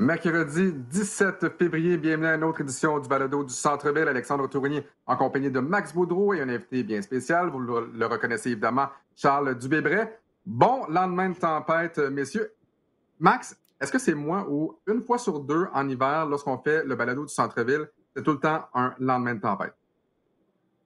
Mercredi 17 février, bienvenue à une autre édition du balado du Centre-Ville. Alexandre Tourigny en compagnie de Max Boudreau et un invité bien spécial. Vous le, reconnaissez évidemment, Charles Dubébret. Bon lendemain de tempête, messieurs. Max, est-ce que c'est moi ou une fois sur deux en hiver, lorsqu'on fait le balado du Centre-Ville, c'est tout le temps un lendemain de tempête?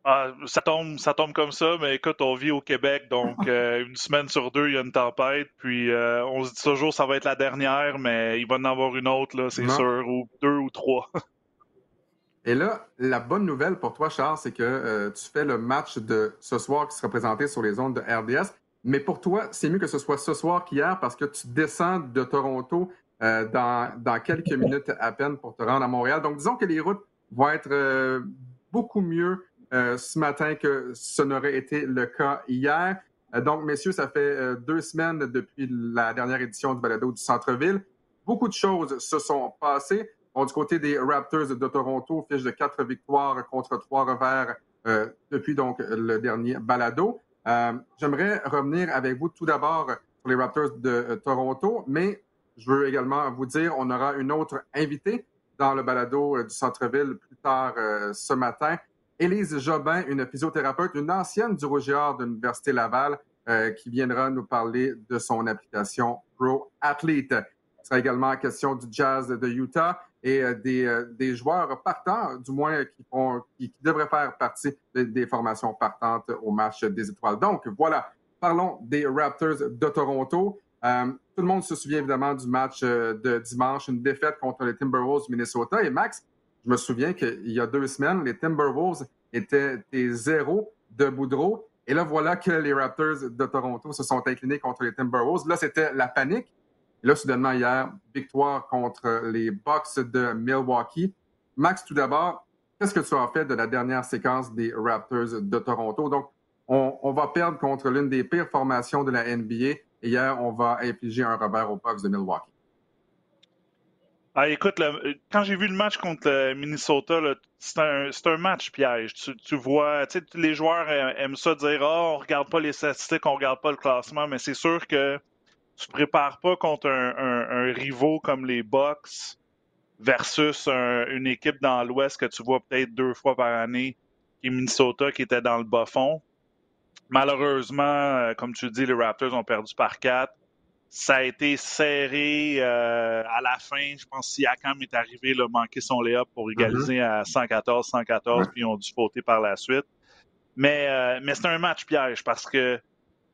Ah, ça tombe, ça tombe comme ça, mais écoute, on vit au Québec, donc euh, une semaine sur deux, il y a une tempête, puis euh, on se dit toujours ça va être la dernière, mais il va en avoir une autre, là, c'est sûr, ou deux ou trois. Et là, la bonne nouvelle pour toi, Charles, c'est que euh, tu fais le match de ce soir qui sera présenté sur les ondes de RDS. Mais pour toi, c'est mieux que ce soit ce soir qu'hier parce que tu descends de Toronto dans, dans, quelques minutes à peine pour te rendre à Montréal. Donc, disons que les routes vont être beaucoup mieux ce matin que ce n'aurait été le cas hier. Euh, donc, messieurs, ça fait euh, deux semaines depuis la dernière édition du balado du Centre-Ville. Beaucoup de choses se sont passées. du côté des Raptors de Toronto, fiche de quatre victoires contre trois revers depuis donc le dernier balado. J'aimerais revenir avec vous tout d'abord sur les Raptors de Toronto, mais je veux également vous dire, on aura une autre invitée dans le balado du Centre-Ville plus tard ce matin. Élise Jobin, une physiothérapeute, une ancienne du Rougiard de l'Université Laval, euh, qui viendra nous parler de son application Pro Athlete. Il sera également question du Jazz de Utah et euh, des, euh, des, joueurs partants, du moins qui, devraient faire partie des formations partantes au match des étoiles. Donc voilà, parlons des Raptors de Toronto. tout le monde se souvient évidemment du match de dimanche, une défaite contre les Timberwolves du Minnesota. Et Max, je me souviens qu'il y a deux semaines, les Timberwolves étaient des zéros de Boudreau. Et là, voilà que les Raptors de Toronto se sont inclinés contre les Timberwolves. Là, c'était la panique. Et là, soudainement, hier, victoire contre les Bucks de Milwaukee. Max, tout d'abord, qu'est-ce que tu as fait de la dernière séquence des Raptors de Toronto? Donc, on, va perdre contre l'une des pires formations de la NBA. Hier, on va infliger un revers aux Bucks de Milwaukee. Ah, écoute, quand j'ai vu le match contre le Minnesota, c'est un, match piège. Tu, tu vois, les joueurs aiment ça dire oh, on regarde pas les statistiques, on regarde pas le classement, mais c'est sûr que tu prépares pas contre un, un, rivaux comme les Bucks versus une équipe dans l'Ouest que tu vois peut-être deux fois par année, qui est Minnesota, qui était dans le bas fond. Malheureusement, euh, comme tu dis, les Raptors ont perdu par quatre. Ça a été serré euh, à la fin. Je pense que Siakam est arrivé, a manqué son layup pour égaliser mm-hmm. à 114, 114, puis ils ont dû fauter par la suite. Mais, euh, mais c'est un match piège parce que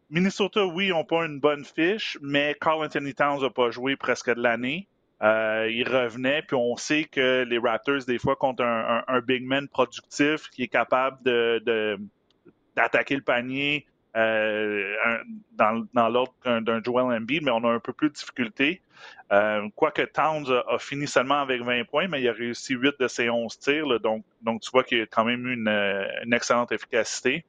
Minnesota, oui, n'ont pas une bonne fiche, mais Carl Anthony Towns n'a pas joué presque de l'année. Euh, il revenait, puis on sait que les Raptors, des fois, contre un, un, big man productif qui est capable de, d'attaquer le panier, euh, dans, dans l'ordre d'un Joel Embiid, mais on a un peu plus de difficulté. Euh, quoique Towns a, fini seulement avec 20 points, mais il a réussi 8 de ses 11 tirs, donc, donc tu vois qu'il a quand même eu une, une excellente efficacité.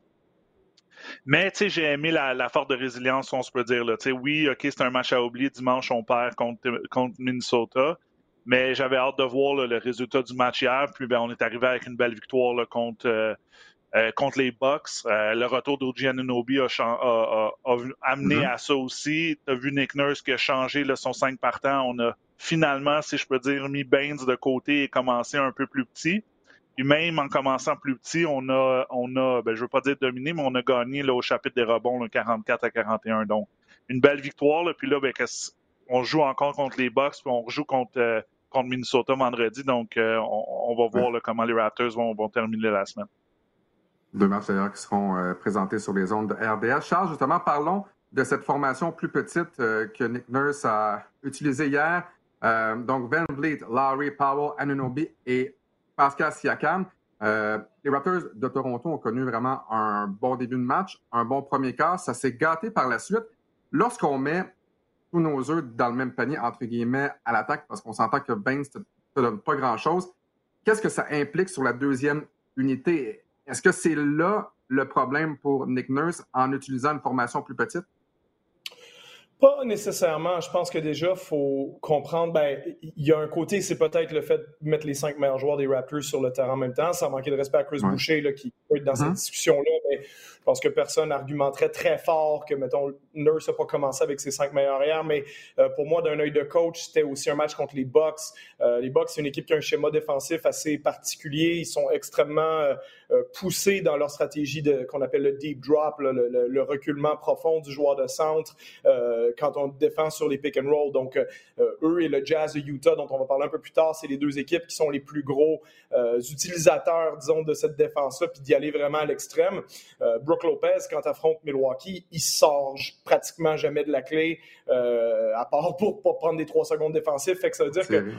Mais tu sais, j'ai aimé la, la, force de résilience, on se peut dire. Là. Oui, OK, c'est un match à oublier. Dimanche, on perd contre, contre Minnesota. Mais j'avais hâte de voir le résultat du match hier. Puis ben, on est arrivé avec une belle victoire contre, euh, euh, contre les Bucks. Euh, le retour d'Oji Anunobi a, a, amené mm-hmm. à ça aussi. Tu as vu Nick Nurse qui a changé là, son 5 partant. On a finalement, si je peux dire, mis Baines de côté et commencé un peu plus petit. Puis même en commençant plus petit, on a, on a ben, je veux pas dire dominé, mais on a gagné là, au chapitre des rebonds, 44 à 41. Donc, une belle victoire. Là, puis là, ben, on joue encore contre les Bucks, puis on rejoue contre, euh, contre Minnesota vendredi. Donc, on, va voir comment les Raptors vont, vont terminer la semaine deux matchs d'ailleurs qui seront euh, présentés sur les ondes de RDS. Charles, justement, parlons de cette formation plus petite euh, que Nick Nurse a utilisée hier. Euh, donc, Van Vliet, Larry Powell, Anunobi et Pascal Siakam. les Raptors de Toronto ont connu vraiment un bon début de match, un bon premier quart. Ça s'est gâté par la suite. Lorsqu'on met tous nos œufs dans le même panier, entre guillemets, à l'attaque, parce qu'on s'entend que Baines ne donne pas grand-chose, qu'est-ce que ça implique sur la deuxième unité? Est-ce que c'est là le problème pour Nick Nurse en utilisant une formation plus petite? Pas nécessairement. Je pense que déjà, il faut comprendre, ben, il y a un côté, c'est peut-être le fait de mettre les cinq meilleurs joueurs des Raptors sur le terrain en même temps, sans manquer de respect à Chris Boucher, là, qui peut être dans cette mm-hmm. discussion-là, mais je pense que personne argumenterait très fort que, mettons, Nurse n'a pas commencé avec ses cinq meilleurs arrières, mais euh, pour moi, d'un œil de coach, c'était aussi un match contre les Bucks. Euh, les Bucks, c'est une équipe qui a un schéma défensif assez particulier. Ils sont extrêmement euh, poussés dans leur stratégie qu'on appelle le deep drop, le, reculement profond du joueur de centre quand on défend sur les pick and roll. Donc, eux et le Jazz de Utah, dont on va parler un peu plus tard, c'est les deux équipes qui sont les plus gros utilisateurs, disons, de cette défense-là, puis d'y aller vraiment à l'extrême. Brook Lopez, quand affronte Milwaukee, il sort pratiquement jamais de la clé, euh, à part pour pas prendre des trois secondes défensives. Fait que ça veut dire que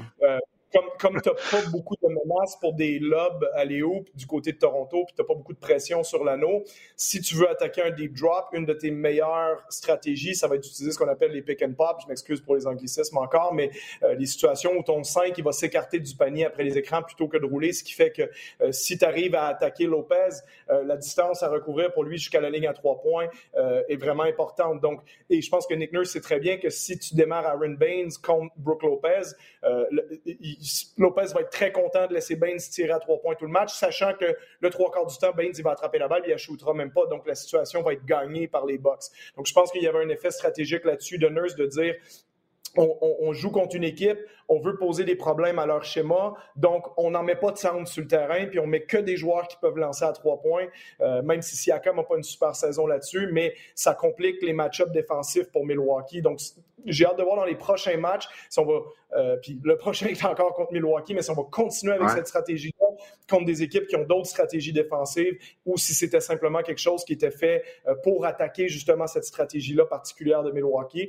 euh, comme, tu n'as pas beaucoup de menaces pour des lobes à Léo du côté de Toronto, puis tu n'as pas beaucoup de pression sur l'anneau, si tu veux attaquer un deep drop, une de tes meilleures stratégies, ça va être d'utiliser ce qu'on appelle les pick and pop. Je m'excuse pour les anglicismes encore, mais euh, les situations où ton 5 il va s'écarter du panier après les écrans plutôt que de rouler, ce qui fait que euh, si tu arrives à attaquer Lopez, euh, la distance à recouvrir pour lui jusqu'à la ligne à trois points est vraiment importante. Donc, et je pense que Nick Nurse sait très bien que si tu démarres Aaron Baines contre Brooke Lopez, il, Lopez va être très content de laisser Baines tirer à trois points tout le match, sachant que le trois quarts du temps, Baines il va attraper la balle, il ne shootera même pas, donc la situation va être gagnée par les Bucks. Donc je pense qu'il y avait un effet stratégique là-dessus de Nurse de dire on, joue contre une équipe, on veut poser des problèmes à leur schéma, donc on n'en met pas de centre sur le terrain, puis on met que des joueurs qui peuvent lancer à trois points, euh, même si Siakam n'a pas une super saison là-dessus, mais ça complique les match-ups défensifs pour Milwaukee. Donc j'ai hâte de voir dans les prochains matchs si on va, euh, puis le prochain est encore contre Milwaukee, mais si on va continuer avec cette stratégie-là contre des équipes qui ont d'autres stratégies défensives, ou si c'était simplement quelque chose qui était fait euh, pour attaquer justement cette stratégie-là particulière de Milwaukee.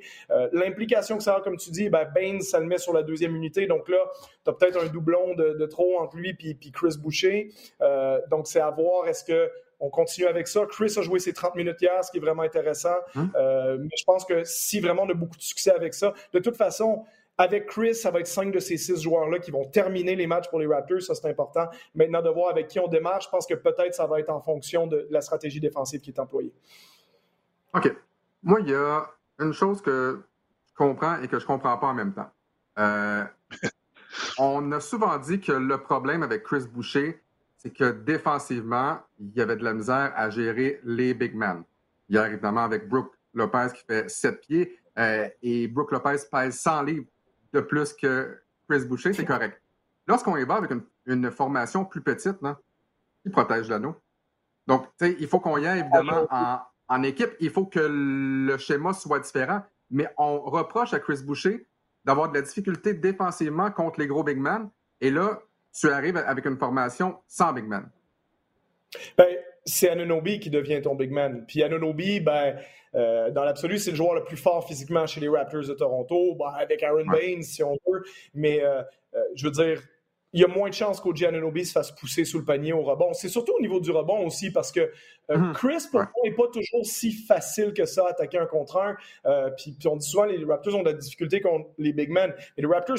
L'implication que ça a comme tu dis, ben, Baines, ça le met sur la deuxième Donc là, tu as peut-être un doublon de, trop entre lui et Chris Boucher. Euh, donc, c'est à voir, est-ce que on continue avec ça? Chris a joué ses 30 minutes hier, ce qui est vraiment intéressant. Hum. Euh, mais je pense que si vraiment on a beaucoup de succès avec ça, de toute façon, avec Chris, ça va être cinq de ces six joueurs-là qui vont terminer les matchs pour les Raptors. Ça, c'est important. Maintenant, de voir avec qui on démarre, je pense que peut-être ça va être en fonction de la stratégie défensive qui est employée. OK. Moi, il y a une chose que comprends et que je comprends pas en même temps. Euh, on a souvent dit que le problème avec Chris Boucher, c'est que défensivement, il y avait de la misère à gérer les big men. Hier, évidemment, avec Brooke Lopez qui fait 7 pieds euh, et Brooke Lopez pèse 100 livres de plus que Chris Boucher, c'est correct. Lorsqu'on y va avec une, formation plus petite, là, qui protège l'anneau. Donc, il faut qu'on y aille évidemment en, en équipe. Il faut que le schéma soit différent mais on reproche à Chris Boucher d'avoir de la difficulté défensivement contre les gros big men. Et là, tu arrives avec une formation sans big man. Ben, c'est Anunobi qui devient ton big man. Puis Anunobi, ben, euh, dans l'absolu, c'est le joueur le plus fort physiquement chez les Raptors de Toronto, ben, avec Aaron Baines, si on veut. Mais euh, euh, je veux dire, il y a moins de chances qu'Oji Anunobi se fasse pousser sous le panier au rebond. C'est surtout au niveau du rebond aussi, parce que euh, mhm. Chris, pour moi, n'est pas toujours si facile que ça, attaquer un contre un. Euh, puis, on dit souvent, les Raptors ont de la difficulté contre les big men. Et les Raptors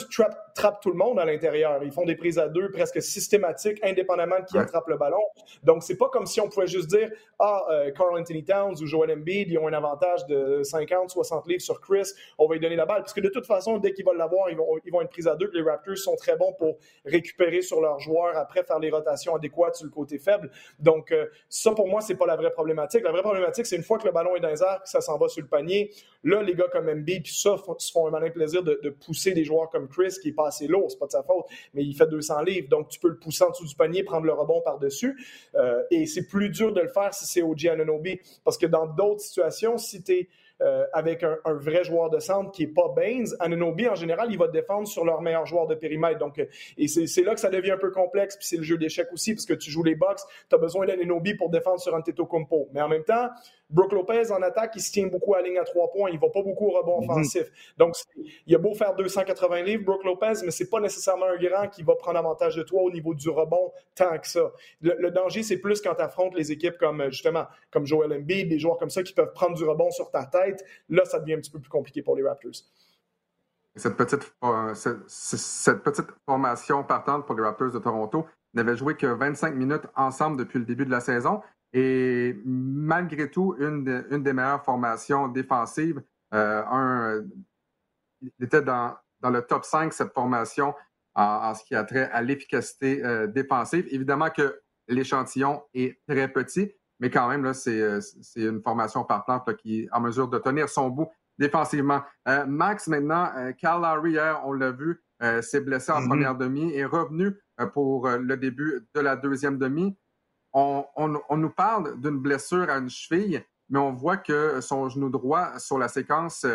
trappent tout le monde à l'intérieur. Ils font des prises à deux presque systématiques, indépendamment de qui attrape le ballon. Donc, c'est pas comme si on pouvait juste dire, ah, euh, Carl Anthony Towns ou Joel Embiid, ils ont un avantage de 50, 60 livres sur Chris, on va lui donner la balle. Parce que de toute façon, dès qu'ils vont l'avoir, ils vont, ils vont être pris à deux. les Raptors sont très bons pour récupérer sur leurs joueurs, après faire les rotations adéquates sur le côté faible. Donc, ça, pour moi, c'est pas la vraie problématique. La vraie problématique, c'est une fois que le ballon est dans les airs, que ça s'en va sur le panier, là, les gars comme MB, puis ça, se font un malin plaisir de, pousser des joueurs comme Chris, qui est pas assez lourd, c'est pas de sa faute, mais il fait 200 livres, donc tu peux le pousser en dessous du panier, prendre le rebond par-dessus. Euh, et c'est plus dur de le faire si c'est OG Ananobi, parce que dans d'autres situations, si tu es euh, avec un, vrai joueur de centre qui n'est pas Baines, Ananobi, en général, il va défendre sur leur meilleur joueur de périmètre. Donc, euh, et c'est là que ça devient un peu complexe, puis c'est le jeu d'échecs aussi, parce que tu joues les box, tu as besoin d'Ananobi pour défendre sur Antetokounmpo. Mais en même temps, Brooke Lopez, en attaque, il se tient beaucoup à la ligne à trois points. Il va pas beaucoup au rebond mhm. offensif. Donc, il a beau faire 280 livres, Brooke Lopez, mais c'est pas nécessairement un grand qui va prendre avantage de toi au niveau du rebond tant que ça. Le, danger, c'est plus quand tu affrontes les équipes comme, justement, comme Joel Embiid, des joueurs comme ça qui peuvent prendre du rebond sur ta tête. Là, ça devient un petit peu plus compliqué pour les Raptors. Cette petite, euh, cette petite formation partante pour les Raptors de Toronto n'avait joué que 25 minutes ensemble depuis le début de la saison. Et malgré tout, une, des meilleures formations défensives. Euh, il était dans, le top 5, cette formation, en, ce qui a trait à l'efficacité euh, défensive. Évidemment que l'échantillon est très petit, mais quand même, là, c'est, une formation partante qui est en mesure de tenir son bout défensivement. Max, maintenant, Carl Larry, hier, on l'a vu, s'est blessé en mm-hmm. première demi, est revenu pour le début de la deuxième demi. On, nous parle d'une blessure à une cheville, mais on voit que son genou droit sur la séquence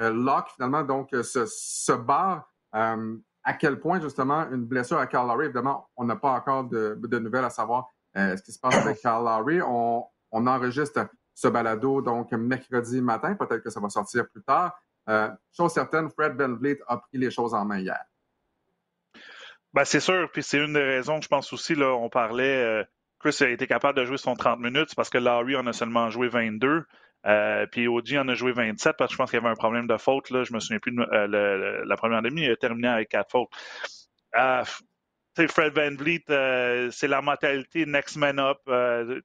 euh, Locke, finalement, donc, euh, se, barre. Euh, à quel point, justement, une blessure à Carl Lowry, évidemment, on n'a pas encore de, nouvelles à savoir ce qui se passe avec Carl Lowry. On, enregistre ce balado, donc, mercredi matin. Peut-être que ça va sortir plus tard. chose certaine, Fred Van a pris les choses en main hier. Ben, c'est sûr, puis c'est une des raisons, je pense aussi, là, on parlait, Chris a été capable de jouer son 30 minutes parce que Larry en a seulement joué 22. Euh, puis OG en a joué 27 parce que je pense qu'il y avait un problème de faute. Là. Je me souviens plus de euh, la première demi, il a terminé avec quatre fautes. Euh, Fred Van Vliet, euh, c'est la mentalité next man up,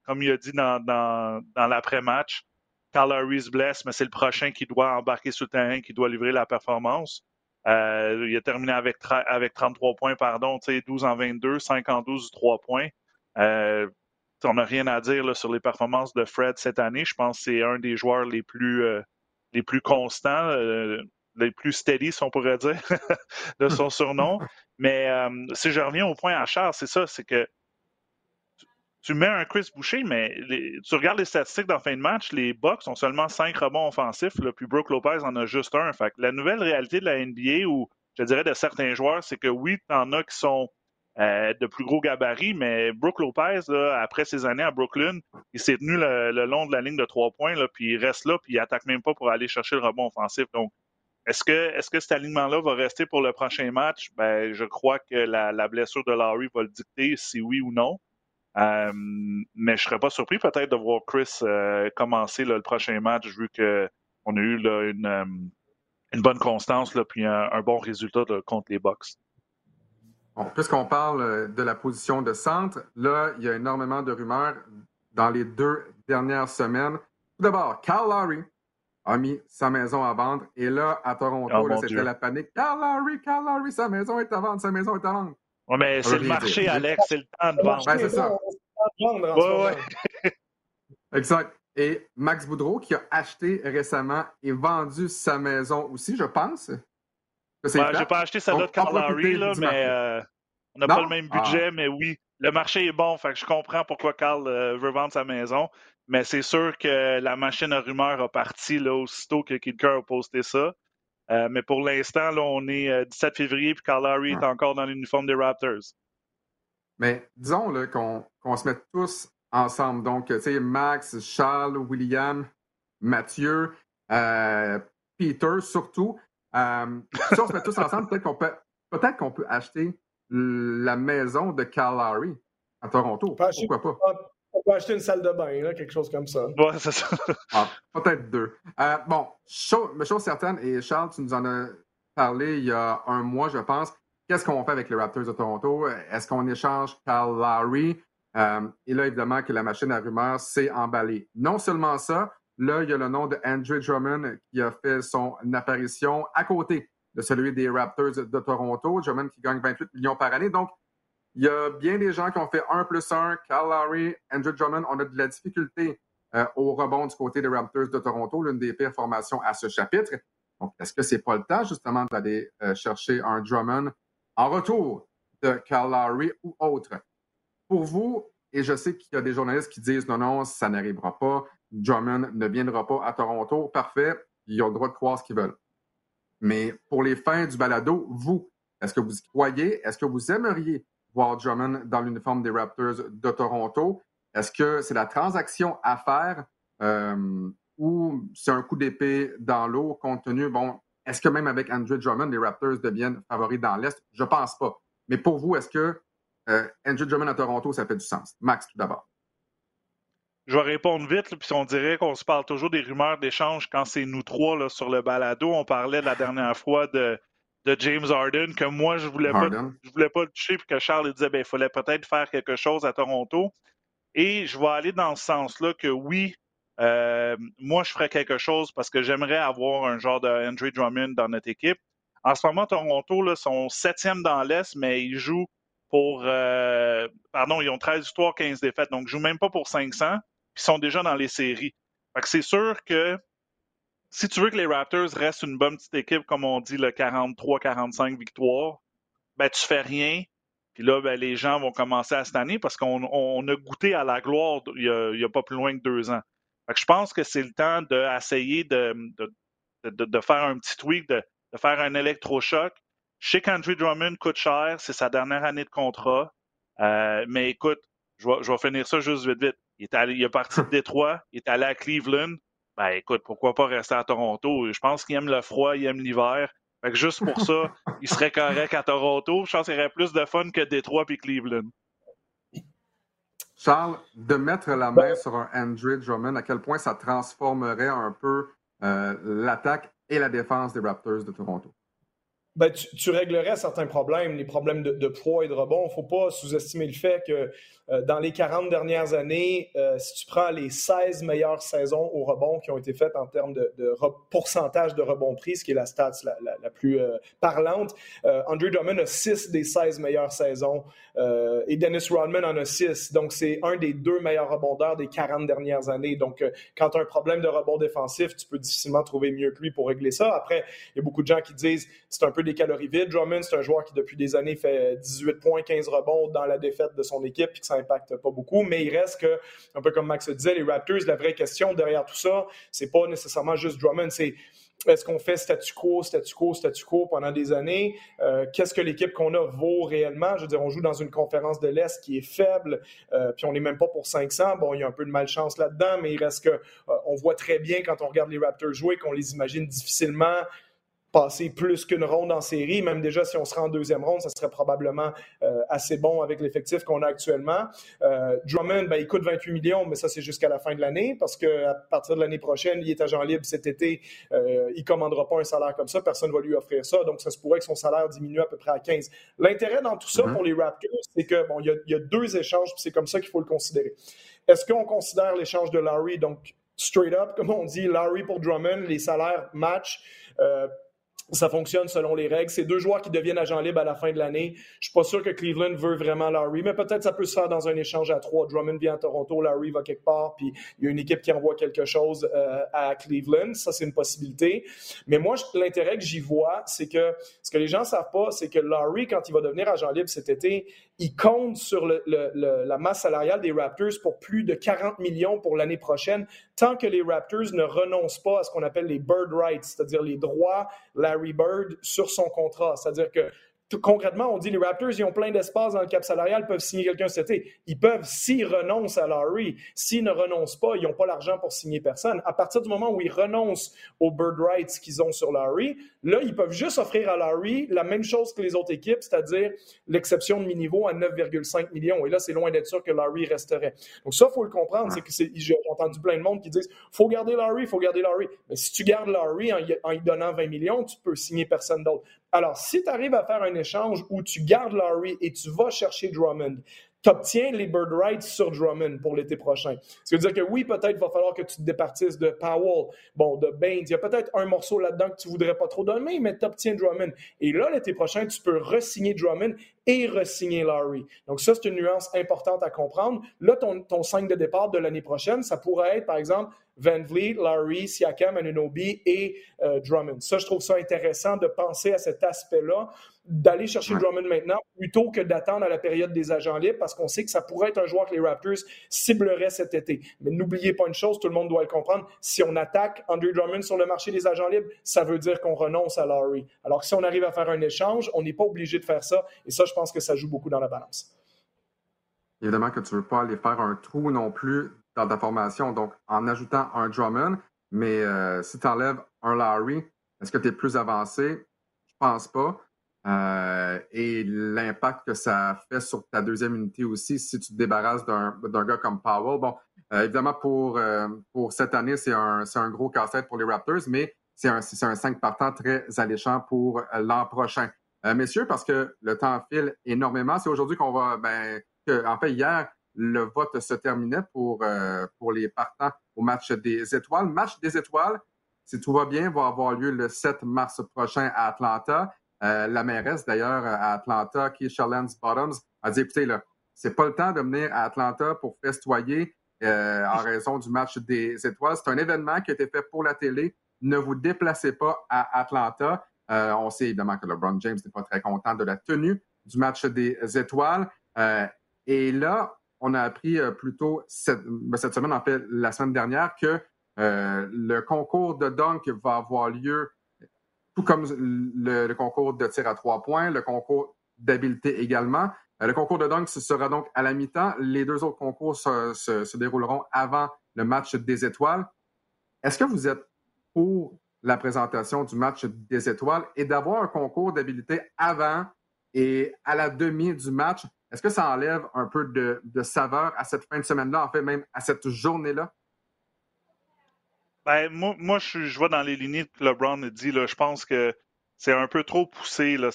comme il a dit dans, l'après-match. Carl Harry se blesse, mais c'est le prochain qui doit embarquer sur le terrain, qui doit livrer la performance. il a terminé avec, avec 33 points, pardon, 12 en 22, 5 en 12, 3 points on n'a rien à dire sur les performances de Fred cette année. Je pense que c'est un des joueurs les plus, euh, les plus constants, euh, les plus steady, si on pourrait dire, de son surnom. Mais euh, si je reviens au point à Charles, c'est ça, c'est que tu mets un Chris Boucher, mais tu regardes les statistiques dans fin de match, les Bucks ont seulement cinq rebonds offensifs, puis Brooke Lopez en a juste un. Fait la nouvelle réalité de la NBA, ou je dirais de certains joueurs, c'est que oui, tu en as qui sont euh, de plus gros gabarits, mais Brooke Lopez, après ses années à Brooklyn, il s'est tenu le, long de la ligne de trois points, là, puis il reste là, puis il attaque même pas pour aller chercher le rebond offensif. Donc, est-ce que, est-ce que cet alignement-là va rester pour le prochain match? Ben, je crois que la, blessure de Larry va le dicter, si oui ou non. Euh, mais je serais pas surpris peut-être de voir Chris euh, commencer le prochain match, vu qu'on a eu une, une bonne constance, là, puis un, bon résultat contre les Bucks. Bon, puisqu'on parle euh, de la position de centre, là, il y a énormément de rumeurs dans les deux dernières semaines. Tout d'abord, Carl Lowry a mis sa maison à vendre. Et là, à Toronto, oh, c'était la panique. Carl Lowry, Carl Lowry, sa maison est à vendre, sa maison est à vendre. Oui, mais c'est le marché, Alex, c'est le temps de vendre. Ben, c'est ça. Ouais, ouais. exact. Et Max Boudreau, qui a acheté récemment et vendu sa maison aussi, je pense. Ben, j'ai pas acheté celle-là de Carl Lowry, là, mais euh, on n'a pas le même budget, ah. mais oui, le marché est bon. Fait que je comprends pourquoi Carl euh, veut vendre sa maison. Mais c'est sûr que la machine à rumeurs a parti là, aussitôt que Kid a posté ça. Euh, mais pour l'instant, là, on est 17 février et Carl Lowry est encore dans l'uniforme des Raptors. Mais disons qu'on se mette tous ensemble. Donc, tu sais, Max, Charles, William, Mathieu, Peter surtout. Euh, si on se met tous ensemble, peut-être qu'on peut, peut-être qu'on peut acheter la maison de Calgary à Toronto. Pourquoi pas? On peut acheter une salle de bain, quelque chose comme ça. Ouais, c'est ça. Ah, peut-être deux. Euh, bon, chose, chose certaine, et Charles, tu nous en as parlé il y a un mois, je pense. Qu'est-ce qu'on fait avec les Raptors de Toronto? Est-ce qu'on échange Calgary? Euh, et là, évidemment, que la machine à rumeurs s'est emballée. Non seulement ça, Là, il y a le nom de Andrew Drummond qui a fait son apparition à côté de celui des Raptors de Toronto. Drummond qui gagne 28 millions par année. Donc, il y a bien des gens qui ont fait 1 plus 1. Kyle Lowry, Andrew Drummond, on a de la difficulté euh, au rebond du côté des Raptors de Toronto, l'une des pires formations à ce chapitre. Donc, est-ce que c'est pas le temps, justement, d'aller euh, chercher un Drummond en retour de Kyle Lowry ou autre? Pour vous, et je sais qu'il y a des journalistes qui disent non, non, ça n'arrivera pas. Drummond ne viendra pas à Toronto. Parfait, ils ont le droit de croire ce qu'ils veulent. Mais pour les fins du balado, vous, est-ce que vous y croyez? Est-ce que vous aimeriez voir Drummond dans l'uniforme des Raptors de Toronto? Est-ce que c'est la transaction à faire euh, ou c'est un coup d'épée dans l'eau compte tenu, bon, est-ce que même avec Andrew Drummond, les Raptors deviennent favoris dans l'Est? Je pense pas. Mais pour vous, est-ce que euh, Andrew Drummond à Toronto, ça fait du sens? Max, tout d'abord. Je vais répondre vite, puis on dirait qu'on se parle toujours des rumeurs d'échange quand c'est nous trois là, sur le balado. On parlait la dernière fois de, de James Harden, que moi, je voulais pas je voulais pas le toucher, puis que Charles disait ben, il fallait peut-être faire quelque chose à Toronto. Et je vais aller dans ce sens-là que oui, euh, moi, je ferais quelque chose parce que j'aimerais avoir un genre de Andrew Drummond dans notre équipe. En ce moment, Toronto, là, sont septième dans l'Est, mais ils jouent pour. Euh, pardon, ils ont 13 victoires, 15 défaites. Donc, ils jouent même pas pour 500. Ils sont déjà dans les séries. C'est sûr que si tu veux que les Raptors restent une bonne petite équipe, comme on dit, le 43-45 victoires, ben, tu fais rien. Puis là, ben, les gens vont commencer à cette année parce qu'on a goûté à la gloire il n'y a, pas plus loin que deux ans. Je pense que c'est le temps d'essayer de, de, de, faire un petit tweak, de, faire un électrochoc. Chez Country Drummond coûte cher, c'est sa dernière année de contrat. Euh, mais écoute, je vais, je vais, finir ça juste vite, vite. Il est, allé, il est parti de Détroit, il est allé à Cleveland. Ben écoute, pourquoi pas rester à Toronto? Je pense qu'il aime le froid, il aime l'hiver. Fait que juste pour ça, il serait correct à Toronto. Je pense qu'il y aurait plus de fun que Détroit et Cleveland. Charles, de mettre la main sur un Andrew Drummond, à quel point ça transformerait un peu euh, l'attaque et la défense des Raptors de Toronto? Ben, tu, réglerais certains problèmes, les problèmes de, de poids et de rebond. Il ne faut pas sous-estimer le fait que euh, dans les 40 dernières années, euh, si tu prends les 16 meilleures saisons au rebond qui ont été faites en termes de, pourcentage de rebond pris, ce qui est la stats la, plus euh, parlante, Andrew Drummond a 6 des 16 meilleures saisons et Dennis Rodman en a 6. Donc, c'est un des deux meilleurs rebondeurs des 40 dernières années. Donc, quand tu as un problème de rebond défensif, tu peux difficilement trouver mieux que lui pour régler ça. Après, il y a beaucoup de gens qui disent c'est un peu des calories vides. Drummond, c'est un joueur qui, depuis des années, fait 18 points, 15 rebonds dans la défaite de son équipe, puis que ça impacte pas beaucoup, mais il reste que, un peu comme Max le disait, les Raptors, la vraie question derrière tout ça, c'est pas nécessairement juste Drummond, c'est est-ce qu'on fait statu quo, statu quo, statu quo pendant des années? Euh, qu'est-ce que l'équipe qu'on a vaut réellement? Je veux dire, on joue dans une conférence de l'Est qui est faible, euh, puis on n'est même pas pour 500. Bon, il y a un peu de malchance là-dedans, mais il reste que euh, on voit très bien quand on regarde les Raptors jouer qu'on les imagine difficilement passer plus qu'une ronde en série. Même déjà, si on se rend en deuxième ronde, ça serait probablement euh, assez bon avec l'effectif qu'on a actuellement. Euh, Drummond, ben, il coûte 28 millions, mais ça, c'est jusqu'à la fin de l'année parce qu'à partir de l'année prochaine, il est agent libre cet été. Euh, il ne commandera pas un salaire comme ça. Personne ne va lui offrir ça. Donc, ça se pourrait que son salaire diminue à peu près à 15. L'intérêt dans tout ça mm-hmm. pour les Raptors, c'est que bon, il y, a, il y a deux échanges, puis c'est comme ça qu'il faut le considérer. Est-ce qu'on considère l'échange de Larry, donc straight up, comme on dit, Larry pour Drummond, les salaires match. Euh, ça fonctionne selon les règles. C'est deux joueurs qui deviennent agents libres à la fin de l'année. Je suis pas sûr que Cleveland veut vraiment Larry, mais peut-être ça peut se faire dans un échange à trois. Drummond vient à Toronto, Larry va quelque part, puis il y a une équipe qui envoie quelque chose euh, à Cleveland. Ça, c'est une possibilité. Mais moi, l'intérêt que j'y vois, c'est que ce que les gens savent pas, c'est que Larry, quand il va devenir agent libre cet été, il compte sur la masse salariale des Raptors pour plus de 40 millions pour l'année prochaine, tant que les Raptors ne renoncent pas à ce qu'on appelle les bird rights, c'est-à-dire les droits Larry Bird sur son contrat. C'est-à-dire que concrètement, on dit les Raptors, ils ont plein d'espace dans le cap salarial, peuvent signer quelqu'un cet. Ils peuvent, s'ils renoncent à Larry, s'ils ne renoncent pas, ils n'ont pas l'argent pour signer personne. À partir du moment où ils renoncent aux bird rights qu'ils ont sur Larry, là, ils peuvent juste offrir à Larry la même chose que les autres équipes, c'est-à-dire l'exception de mi-niveau à 9,5 millions. Et là, c'est loin d'être sûr que Larry resterait. Donc ça, il faut le comprendre. C'est que j'ai entendu plein de monde qui disent faut garder Larry, faut garder Larry. Mais si tu gardes Larry en, en lui donnant 20 millions, tu peux signer personne d'autre. Alors, si tu arrives à faire un échange où tu gardes Larry et tu vas chercher Drummond, tu obtiens les bird rights sur Drummond pour l'été prochain. Qui veut dire que oui, peut-être va falloir que tu te départisses de Powell, bon, de Baines. Il y a peut-être un morceau là-dedans que tu voudrais pas trop donner, mais tu obtiens Drummond. Et là, l'été prochain, tu peux re-signer Drummond et re-signer Larry. Donc ça, c'est une nuance importante à comprendre. Là, ton, ton 5 de départ de l'année prochaine, ça pourrait être, par exemple, Van Vliet, Larry, Siakam, Anunobi et euh, Drummond. Ça, je trouve ça intéressant de penser à cet aspect-là, d'aller chercher Drummond maintenant plutôt que d'attendre à la période des agents libres parce qu'on sait que ça pourrait être un joueur que les Raptors cibleraient cet été. Mais n'oubliez pas une chose, tout le monde doit le comprendre, si on attaque Andrew Drummond sur le marché des agents libres, ça veut dire qu'on renonce à Larry. Alors que si on arrive à faire un échange, on n'est pas obligé de faire ça et ça, je pense que ça joue beaucoup dans la balance. Évidemment que tu ne veux pas aller faire un trou non plus dans ta formation. Donc, en ajoutant un Drummond, mais euh, si tu enlèves un Larry, est-ce que tu es plus avancé? Je pense pas. Euh, et l'impact que ça fait sur ta deuxième unité aussi, si tu te débarrasses d'un gars comme Powell. Bon, euh, évidemment, pour, pour cette année, c'est un, un gros casse-tête pour les Raptors, mais c'est un, un 5 partant très alléchant pour l'an prochain. messieurs, parce que le temps file énormément, c'est aujourd'hui qu'on va, ben, en fait, hier, le vote se terminait pour, euh, pour les partants au match des étoiles. Match des étoiles, si tout va bien, va avoir lieu le 7 mars prochain à Atlanta. Euh, la mairesse, d'ailleurs, à Atlanta, Keisha Lance Bottoms, a dit, écoutez, là, c'est pas le temps de venir à Atlanta pour festoyer euh, en raison du match des étoiles. C'est un événement qui a été fait pour la télé. Ne vous déplacez pas à Atlanta. Euh, on sait évidemment que LeBron James n'est pas très content de la tenue du match des étoiles. Et là, on a appris plus tôt ben, cette, semaine, en fait, la semaine dernière, que le concours de dunk va avoir lieu, tout comme le, concours de tir à trois points, le concours d'habileté également. Euh, le concours de dunk sera donc à la mi-temps. Les deux autres concours se, dérouleront avant le match des étoiles. Est-ce que vous êtes pour la présentation du match des étoiles et d'avoir un concours d'habilité avant et à la demi du match? Est-ce que ça enlève un peu de, saveur à cette fin de semaine-là, en fait, même à cette journée-là? Ben, moi, je, je vois dans les lignes que LeBron dit, là, je pense que c'est un peu trop poussé, là,